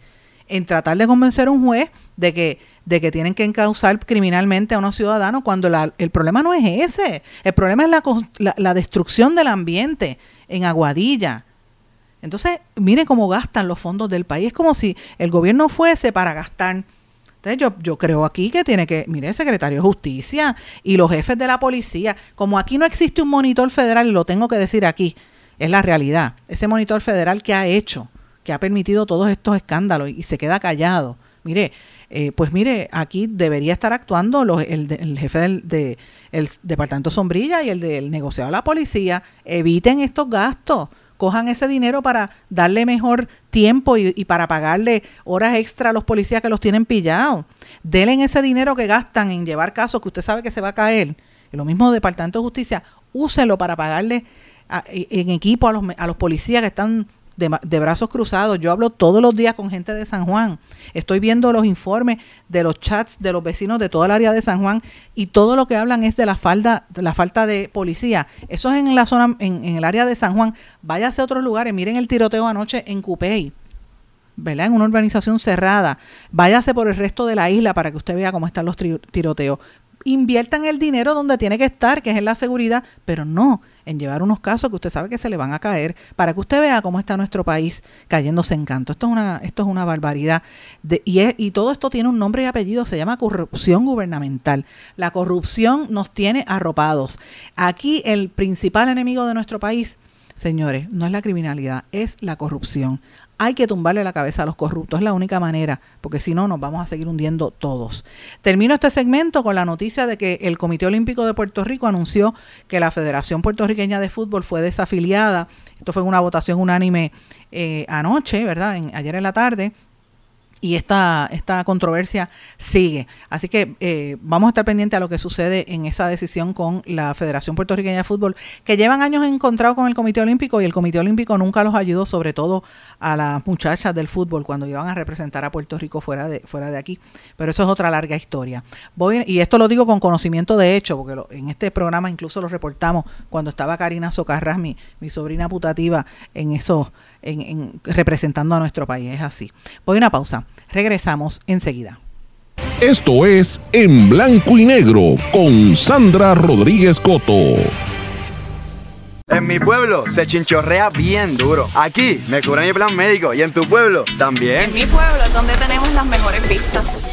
en tratar de convencer a un juez de que de que tienen que encauzar criminalmente a unos ciudadanos cuando el problema no es ese. El problema es la, la, destrucción del ambiente en Aguadilla. Entonces, miren cómo gastan los fondos del país. Es como si el gobierno fuese para gastar. Entonces, yo, yo creo aquí que tiene que, mire, el secretario de Justicia y los jefes de la policía, como aquí no existe un monitor federal, lo tengo que decir aquí, es la realidad. Ese monitor federal que ha hecho que ha permitido todos estos escándalos y se queda callado. Mire, eh, pues mire, aquí debería estar actuando el, jefe del de, el departamento Sombrilla y el del negociado de la policía. Eviten estos gastos cojan ese dinero para darle mejor tiempo y, para pagarle horas extra a los policías que los tienen pillados. Denle ese dinero que gastan en llevar casos que usted sabe que se va a caer. Y lo mismo Departamento de Justicia, úselo para pagarle en equipo a los, a los policías que están de, brazos cruzados. Yo hablo todos los días con gente de San Juan. Estoy viendo los informes de los chats de los vecinos de toda el área de San Juan y todo lo que hablan es de la falta de, la falta de policía. Eso es en la zona, en, el área de San Juan. Váyase a otros lugares. Miren el tiroteo anoche en Cupey. ¿verdad? En una urbanización cerrada. Váyase por el resto de la isla para que usted vea cómo están los tiroteos. Inviertan el dinero donde tiene que estar, que es en la seguridad, pero no en llevar unos casos que usted sabe que se le van a caer, para que usted vea cómo está nuestro país cayéndose en canto. Esto es una, esto es una barbaridad. y, y todo esto tiene un nombre y apellido, se llama corrupción gubernamental. La corrupción nos tiene arropados. Aquí el principal enemigo de nuestro país, señores, no es la criminalidad, es la corrupción. Hay que tumbarle la cabeza a los corruptos, es la única manera, porque si no nos vamos a seguir hundiendo todos. Termino este segmento con la noticia de que el Comité Olímpico de Puerto Rico anunció que la Federación Puertorriqueña de Fútbol fue desafiliada. Esto fue una votación unánime eh, anoche, ¿verdad? ayer en la tarde y esta, esta controversia sigue. Así que eh, vamos a estar pendientes a lo que sucede en esa decisión con la Federación Puertorriqueña de Fútbol, que llevan años encontrados con el Comité Olímpico y el Comité Olímpico nunca los ayudó, sobre todo a las muchachas del fútbol cuando iban a representar a Puerto Rico fuera de, fuera de aquí. Pero eso es otra larga historia. Voy, y esto lo digo con conocimiento de hecho, porque en este programa incluso lo reportamos cuando estaba Karina Socarras, mi, mi sobrina putativa, en esos en, representando a nuestro país. Es así. Voy a una pausa. Regresamos enseguida. Esto es En Blanco y Negro con Sandra Rodríguez Coto. En mi pueblo se chinchorrea bien duro. Aquí me cubre mi plan médico y en tu pueblo también. En mi pueblo es donde tenemos las mejores vistas.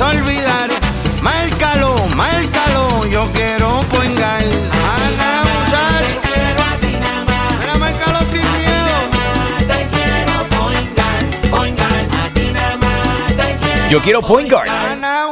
a olvidar Márcalo, márcalo, yo quiero poingar. Ana, muchacho. Te quiero a ti nada más. Mira, márcalo sin miedo. Te quiero poingar, poingar. A ti nada más. Yo quiero poingar.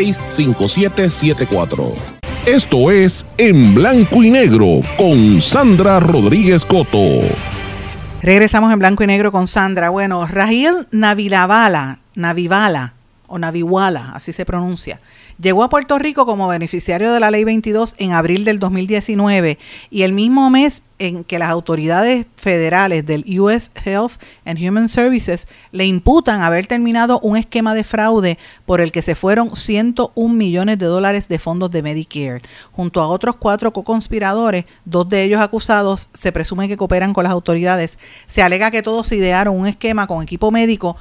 5774 Esto es En Blanco y Negro con Sandra Rodríguez Coto. Regresamos en Blanco y Negro con Sandra. Bueno, Rahil Navilavala, Navivala o Naviwala, así se pronuncia Llegó a Puerto Rico como beneficiario de la Ley 22 en abril del 2019 y el mismo mes en que las autoridades federales del US Health and Human Services le imputan haber terminado un esquema de fraude por el que se fueron 101 millones de dólares de fondos de Medicare. Junto a otros cuatro co-conspiradores, dos de ellos acusados se presume que cooperan con las autoridades. Se alega que todos idearon un esquema con equipo médico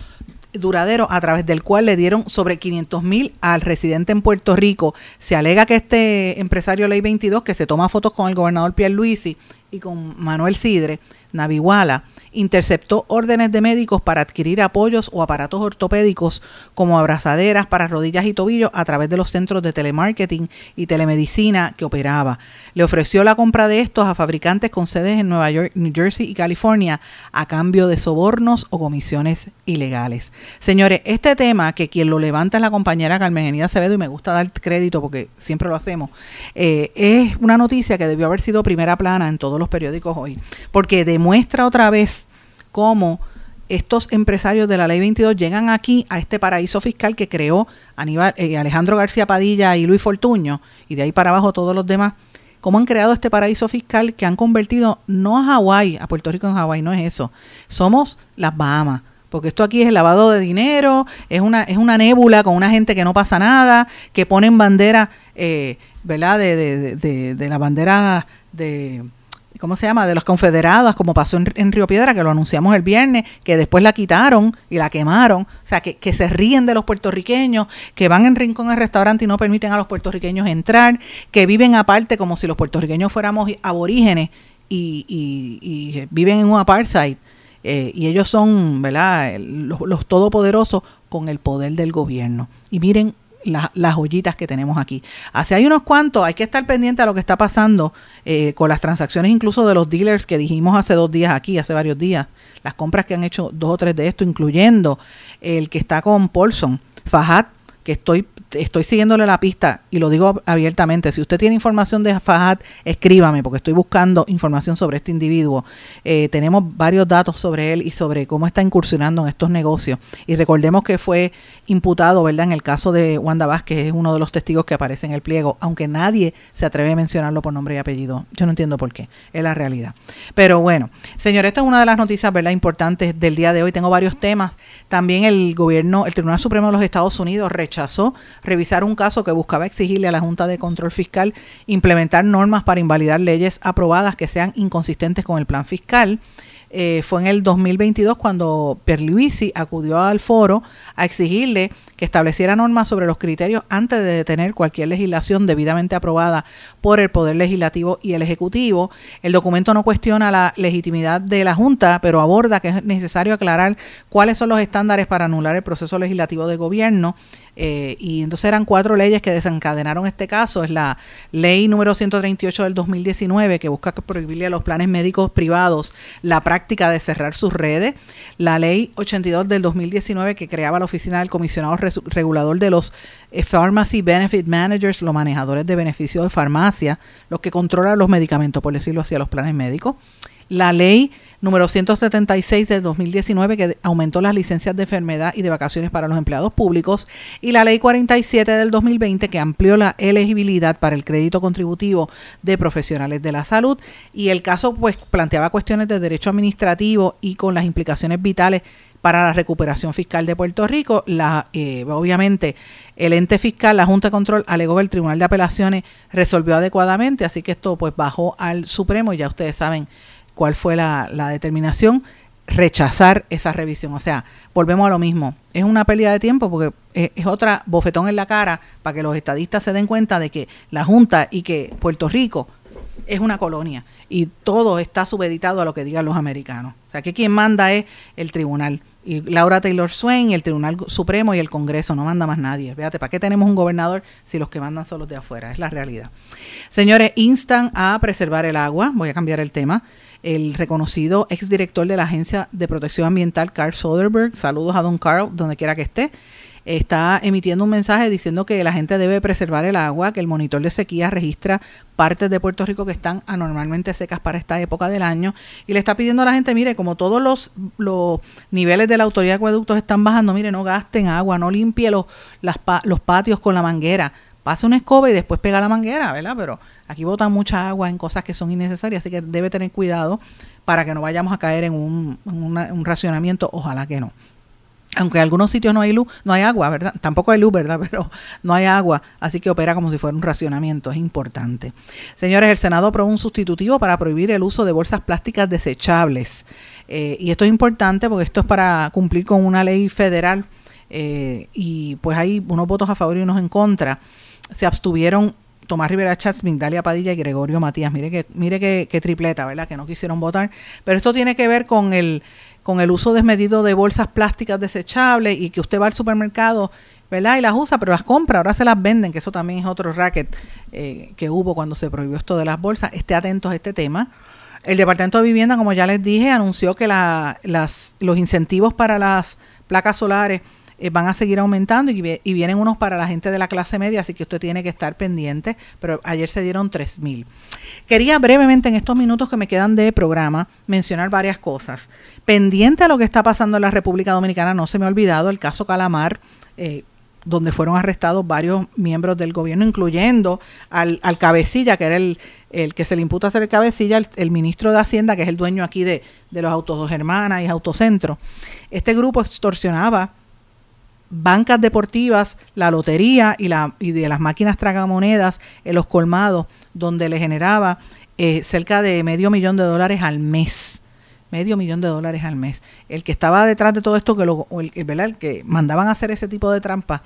duradero a través del cual le dieron sobre 500 mil al residente en Puerto Rico. Se alega que este empresario Ley 22, que se toma fotos con el gobernador Pierre Luisi y con Manuel Sidre, Navihuala, interceptó órdenes de médicos para adquirir apoyos o aparatos ortopédicos como abrazaderas para rodillas y tobillos a través de los centros de telemarketing y telemedicina que operaba. Le ofreció la compra de estos a fabricantes con sedes en Nueva York, New Jersey y California a cambio de sobornos o comisiones ilegales. Señores, este tema que quien lo levanta es la compañera Carmen Genida Acevedo y me gusta dar crédito porque siempre lo hacemos, eh, es una noticia que debió haber sido primera plana en todos los periódicos hoy, porque demuestra otra vez cómo estos empresarios de la ley 22 llegan aquí a este paraíso fiscal que creó Aníbal, eh, Alejandro García Padilla y Luis Fortuño, y de ahí para abajo todos los demás, cómo han creado este paraíso fiscal que han convertido no a Hawái, a Puerto Rico en Hawái, no es eso, somos las Bahamas. Porque esto aquí es el lavado de dinero, es una, es una nébula con una gente que no pasa nada, que ponen bandera, eh, ¿verdad? De, de, de, de la bandera de, ¿cómo se llama? De los confederados, como pasó en, Río Piedra, que lo anunciamos el viernes, que después la quitaron y la quemaron. O sea, que, que se ríen de los puertorriqueños, que van en rincón al restaurante y no permiten a los puertorriqueños entrar, que viven aparte como si los puertorriqueños fuéramos aborígenes y, y, y viven en un apartheid. Eh, y ellos son, ¿verdad?, los, los todopoderosos con el poder del gobierno. Y miren la, las joyitas que tenemos aquí. Hace hay unos cuantos, hay que estar pendiente a lo que está pasando eh, con las transacciones incluso de los dealers que dijimos hace dos días aquí, hace varios días, las compras que han hecho dos o tres de esto, incluyendo el que está con Paulson, Fajat, que estoy estoy siguiéndole la pista y lo digo abiertamente. Si usted tiene información de Fajad, escríbame porque estoy buscando información sobre este individuo. Eh, tenemos varios datos sobre él y sobre cómo está incursionando en estos negocios. Y recordemos que fue imputado, ¿verdad? En el caso de Wanda Vázquez, es uno de los testigos que aparece en el pliego, aunque nadie se atreve a mencionarlo por nombre y apellido. Yo no entiendo por qué, es la realidad. Pero bueno, señor, esta es una de las noticias, ¿verdad? Importantes del día de hoy. Tengo varios temas. También el gobierno, el Tribunal Supremo de los Estados Unidos rechazó revisar un caso que buscaba exigirle a la Junta de Control Fiscal implementar normas para invalidar leyes aprobadas que sean inconsistentes con el plan fiscal. Eh, fue en el 2022 cuando Perluisi acudió al foro a exigirle que estableciera normas sobre los criterios antes de detener cualquier legislación debidamente aprobada por el Poder Legislativo y el Ejecutivo. El documento no cuestiona la legitimidad de la Junta, pero aborda que es necesario aclarar cuáles son los estándares para anular el proceso legislativo de gobierno eh, y entonces eran cuatro leyes que desencadenaron este caso. Es la ley número 138 del 2019 que busca prohibirle a los planes médicos privados la práctica de cerrar sus redes. La ley 82 del 2019 que creaba la oficina del comisionado regulador de los eh, Pharmacy Benefit Managers, los manejadores de beneficios de farmacia, los que controlan los medicamentos, por decirlo así, a los planes médicos. La ley número 176 de 2019 que aumentó las licencias de enfermedad y de vacaciones para los empleados públicos y la ley 47 del 2020 que amplió la elegibilidad para el crédito contributivo de profesionales de la salud y el caso pues planteaba cuestiones de derecho administrativo y con las implicaciones vitales para la recuperación fiscal de Puerto Rico. La, eh, obviamente, el ente fiscal, la Junta de Control, alegó que el Tribunal de Apelaciones resolvió adecuadamente, así que esto pues bajó al Supremo, ya ustedes saben cuál fue la, determinación, rechazar esa revisión. O sea, volvemos a lo mismo. Es una pérdida de tiempo porque es, otra bofetón en la cara para que los estadistas se den cuenta de que la Junta y que Puerto Rico es una colonia y todo está subeditado a lo que digan los americanos. O sea, que quien manda es el tribunal. Y Laura Taylor Swain, el Tribunal Supremo y el Congreso, no manda más nadie. Fíjate, ¿para qué tenemos un gobernador si los que mandan son los de afuera? Es la realidad. Señores, instan a preservar el agua. Voy a cambiar el tema el reconocido exdirector de la Agencia de Protección Ambiental, Carl Soderberg, saludos a don Carl, donde quiera que esté, está emitiendo un mensaje diciendo que la gente debe preservar el agua, que el monitor de sequía registra partes de Puerto Rico que están anormalmente secas para esta época del año. Y le está pidiendo a la gente, mire, como todos los, los niveles de la autoridad de acueductos están bajando, mire, no gasten agua, no limpie los, las, los patios con la manguera, pase una escoba y después pega la manguera, ¿verdad? Pero Aquí botan mucha agua en cosas que son innecesarias, así que debe tener cuidado para que no vayamos a caer en un, un racionamiento, ojalá que no aunque en algunos sitios no hay luz, no hay agua, ¿verdad? Tampoco hay luz, ¿verdad? Pero no hay agua, así que opera como si fuera un racionamiento, es importante. Señores, el Senado aprobó un sustitutivo para prohibir el uso de bolsas plásticas desechables. Eh, y esto es importante porque esto es para cumplir con una ley federal eh, y pues hay unos votos a favor y unos en contra. Se abstuvieron Tomás Rivera Chats, Migdalia Padilla y Gregorio Matías. Mire que, mire que, que tripleta, ¿verdad? Que no quisieron votar. Pero esto tiene que ver con el, con el uso desmedido de bolsas plásticas desechables y que usted va al supermercado ¿verdad? Y las usa, pero las compra, ahora se las venden, que eso también es otro racket eh, que hubo cuando se prohibió esto de las bolsas. Esté atentos a este tema. El Departamento de Vivienda, como ya les dije, anunció que la, las, los incentivos para las placas solares eh, van a seguir aumentando y, vi- y vienen unos para la gente de la clase media, así que usted tiene que estar pendiente, pero ayer se dieron 3 mil. Quería brevemente en estos minutos que me quedan de programa mencionar varias cosas. Pendiente a lo que está pasando en la República Dominicana, no se me ha olvidado el caso Calamar, eh, donde fueron arrestados varios miembros del gobierno, incluyendo al, al cabecilla, que era el, el que se le imputa ser el cabecilla, el, el ministro de Hacienda, que es el dueño aquí de, de los Autos Dos Hermanas y Autocentro. Este grupo extorsionaba bancas deportivas, la lotería y, la, y de las máquinas tragamonedas en los colmados, donde le generaba eh, cerca de medio millón de dólares al mes. Medio millón de dólares al mes. El que estaba detrás de todo esto, que lo, el, el, el que mandaban a hacer ese tipo de trampa,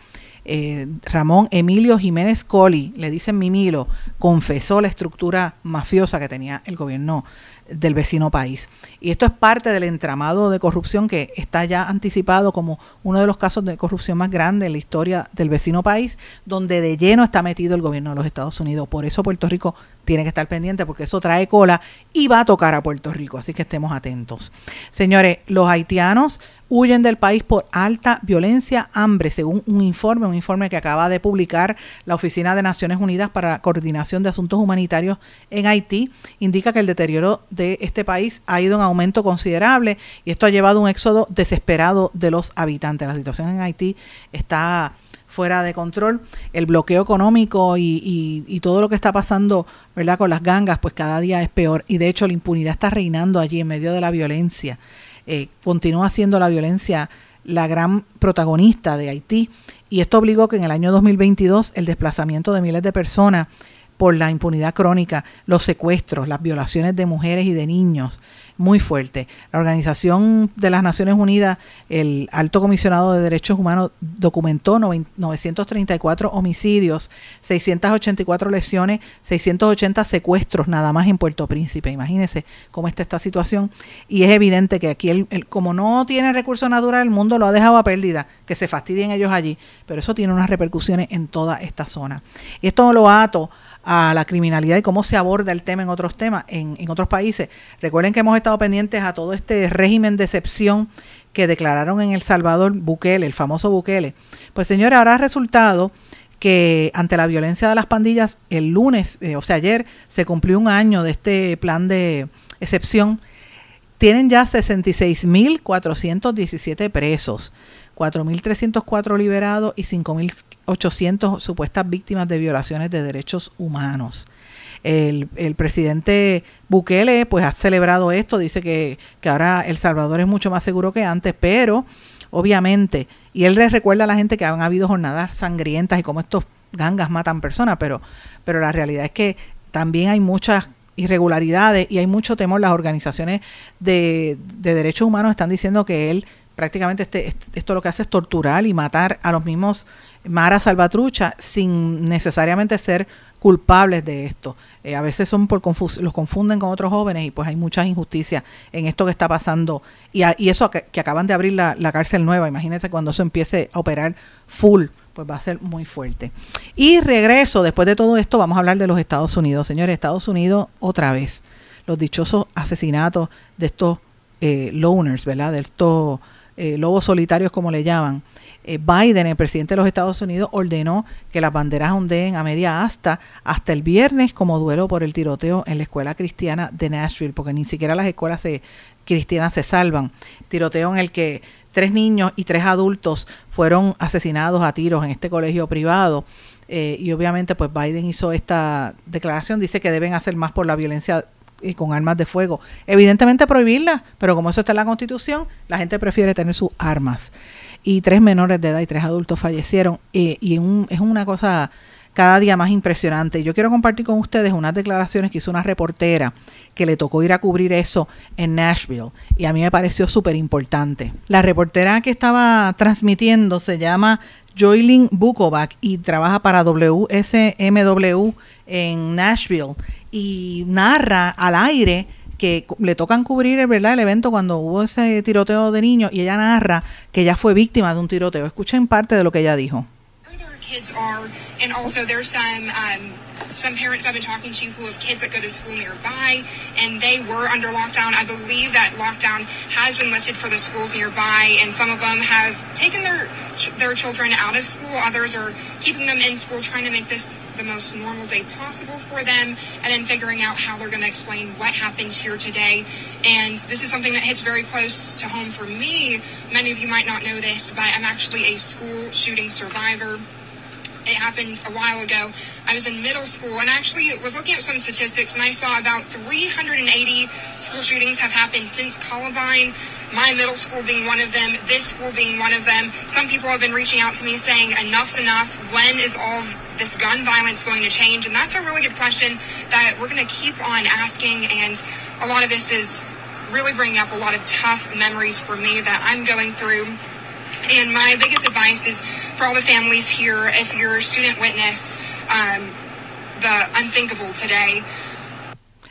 eh, Ramón Emilio Jiménez Coli, le dicen Mimilo, confesó la estructura mafiosa que tenía el gobierno del vecino país. Y esto es parte del entramado de corrupción que está ya anticipado como uno de los casos de corrupción más grandes en la historia del vecino país, donde de lleno está metido el gobierno de los Estados Unidos. Por eso Puerto Rico tiene que estar pendiente, porque eso trae cola y va a tocar a Puerto Rico. Así que estemos atentos. Señores, los haitianos huyen del país por alta violencia, hambre, según un informe, un informe que acaba de publicar la Oficina de Naciones Unidas para la Coordinación de Asuntos Humanitarios en Haití, indica que el deterioro de este país ha ido en aumento considerable y esto ha llevado a un éxodo desesperado de los habitantes. La situación en Haití está fuera de control, el bloqueo económico y, y, todo lo que está pasando ¿verdad? con las gangas, pues cada día es peor. Y de hecho la impunidad está reinando allí en medio de la violencia. Eh, continúa siendo la violencia la gran protagonista de Haití y esto obligó que en el año 2022 el desplazamiento de miles de personas por la impunidad crónica, los secuestros, las violaciones de mujeres y de niños, muy fuerte. La Organización de las Naciones Unidas, el Alto Comisionado de Derechos Humanos, documentó 934 homicidios, 684 lesiones, 680 secuestros nada más en Puerto Príncipe. Imagínense cómo está esta situación. Y es evidente que aquí, el, como no tiene recursos naturales, el mundo lo ha dejado a pérdida, que se fastidien ellos allí. Pero eso tiene unas repercusiones en toda esta zona. Y esto lo ato a la criminalidad y cómo se aborda el tema en otros temas, en, en, otros países. Recuerden que hemos estado pendientes a todo este régimen de excepción que declararon en El Salvador Bukele, el famoso Bukele. Pues señores, ahora ha resultado que ante la violencia de las pandillas, el lunes, eh, o sea, ayer, se cumplió un año de este plan de excepción. Tienen ya 66.417 presos. 4.304 liberados y 5.800 supuestas víctimas de violaciones de derechos humanos. El, el, presidente Bukele pues ha celebrado esto, dice que, que ahora El Salvador es mucho más seguro que antes, pero obviamente, y él les recuerda a la gente que han habido jornadas sangrientas y cómo estos gangas matan personas, pero, pero la realidad es que también hay muchas irregularidades y hay mucho temor. Las organizaciones de, de derechos humanos están diciendo que él prácticamente este, esto lo que hace es torturar y matar a los mismos Mara Salvatrucha sin necesariamente ser culpables de esto. Eh, a veces son por confus los confunden con otros jóvenes y pues hay muchas injusticias en esto que está pasando. Y, eso que, que, acaban de abrir la, la, cárcel nueva, imagínense cuando eso empiece a operar full, pues va a ser muy fuerte. Y regreso, después de todo esto, vamos a hablar de los Estados Unidos. Señores, Estados Unidos otra vez, los dichosos asesinatos de estos eh, loners, ¿verdad? De estos eh, lobos solitarios como le llaman. Eh, Biden, el presidente de los Estados Unidos, ordenó que las banderas ondeen a media asta hasta el viernes como duelo por el tiroteo en la escuela cristiana de Nashville, porque ni siquiera las escuelas se, cristianas se salvan. Tiroteo en el que tres niños y tres adultos fueron asesinados a tiros en este colegio privado. Eh, y obviamente pues Biden hizo esta declaración, dice que deben hacer más por la violencia y con armas de fuego. Evidentemente prohibirla, pero como eso está en la Constitución, la gente prefiere tener sus armas. Y tres menores de edad y tres adultos fallecieron. Eh, y un, es una cosa cada día más impresionante. Yo quiero compartir con ustedes unas declaraciones que hizo una reportera que le tocó ir a cubrir eso en Nashville. Y a mí me pareció súper importante. La reportera que estaba transmitiendo se llama Joylin Bukovac y trabaja para WSMW en Nashville y narra al aire que le tocan cubrir ¿verdad? el evento cuando hubo ese tiroteo de niños y ella narra que ella fue víctima de un tiroteo. Escuchen parte de lo que ella dijo. Kids are, and also there's some um, some parents I've been talking to who have kids that go to school nearby, and they were under lockdown. I believe that lockdown has been lifted for the schools nearby, and some of them have taken their their children out of school. Others are keeping them in school, trying to make this the most normal day possible for them, and then figuring out how they're going to explain what happened here today. And this is something that hits very close to home for me. Many of you might not know this, but I'm actually a school shooting survivor. It happened a while ago. I was in middle school and actually was looking at some statistics and I saw about 380 school shootings have happened since Columbine. My middle school being one of them, this school being one of them. Some people have been reaching out to me saying enough's enough. When is all this gun violence going to change? And that's a really good question that we're going to keep on asking. And a lot of this is really bringing up a lot of tough memories for me that I'm going through. And my biggest advice is for all the families here, if you're a student witness, um, the unthinkable today.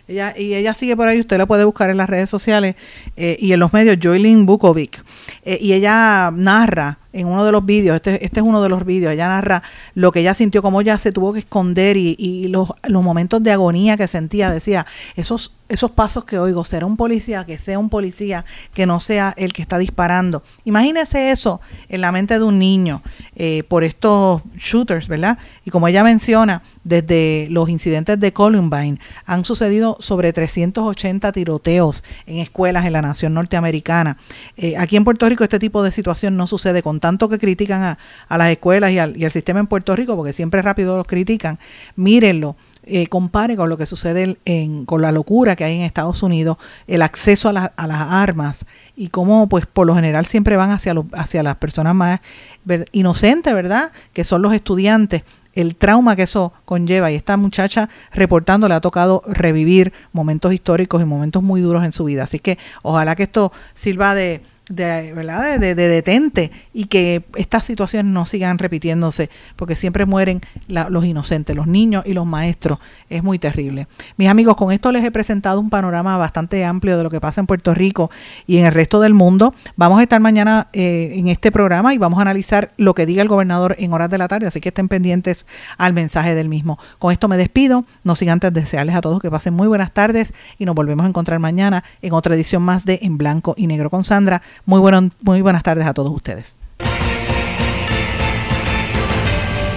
Ella, y ella sigue por ahí, usted la puede buscar en las redes sociales eh, y en los medios, Joylin Bukovic. Eh, y ella narra en uno de los vídeos, este, este es uno de los vídeos, ella narra lo que ella sintió, cómo ella se tuvo que esconder y, y los, los momentos de agonía que sentía. Decía, esos, esos pasos que oigo, será un policía, que sea un policía, que no sea el que está disparando. Imagínese eso en la mente de un niño eh, por estos shooters, ¿verdad? Y como ella menciona, desde los incidentes de Columbine han sucedido sobre 380 tiroteos en escuelas en la nación norteamericana. Eh, aquí en Puerto Rico este tipo de situación no sucede con tanto que critican a, a las escuelas y al, y al, sistema en Puerto Rico, porque siempre rápido los critican, mírenlo. Eh, compare con lo que sucede en, con la locura que hay en Estados Unidos, el acceso a, la, a las armas y cómo pues por lo general siempre van hacia, lo, hacia las personas más inocentes, ¿verdad? Que son los estudiantes el trauma que eso conlleva y esta muchacha reportando le ha tocado revivir momentos históricos y momentos muy duros en su vida. Así que ojalá que esto sirva de, de, ¿verdad? De, de, detente y que estas situaciones no sigan repitiéndose, porque siempre mueren los inocentes, los niños y los maestros. Es muy terrible. Mis amigos, con esto les he presentado un panorama bastante amplio de lo que pasa en Puerto Rico y en el resto del mundo. Vamos a estar mañana eh, en este programa y vamos a analizar lo que diga el gobernador en horas de la tarde, así que estén pendientes al mensaje del mismo. Con esto me despido, no sin antes desearles a todos que pasen muy buenas tardes y nos volvemos a encontrar mañana en otra edición más de En Blanco y Negro con Sandra. Muy, bueno, muy buenas tardes a todos ustedes.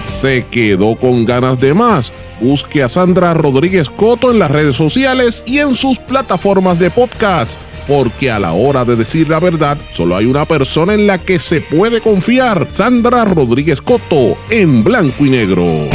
¿Se quedó con ganas de más? Busque a Sandra Rodríguez Coto en las redes sociales y en sus plataformas de podcast, porque a la hora de decir la verdad, solo hay una persona en la que se puede confiar, Sandra Rodríguez Coto, en blanco y negro.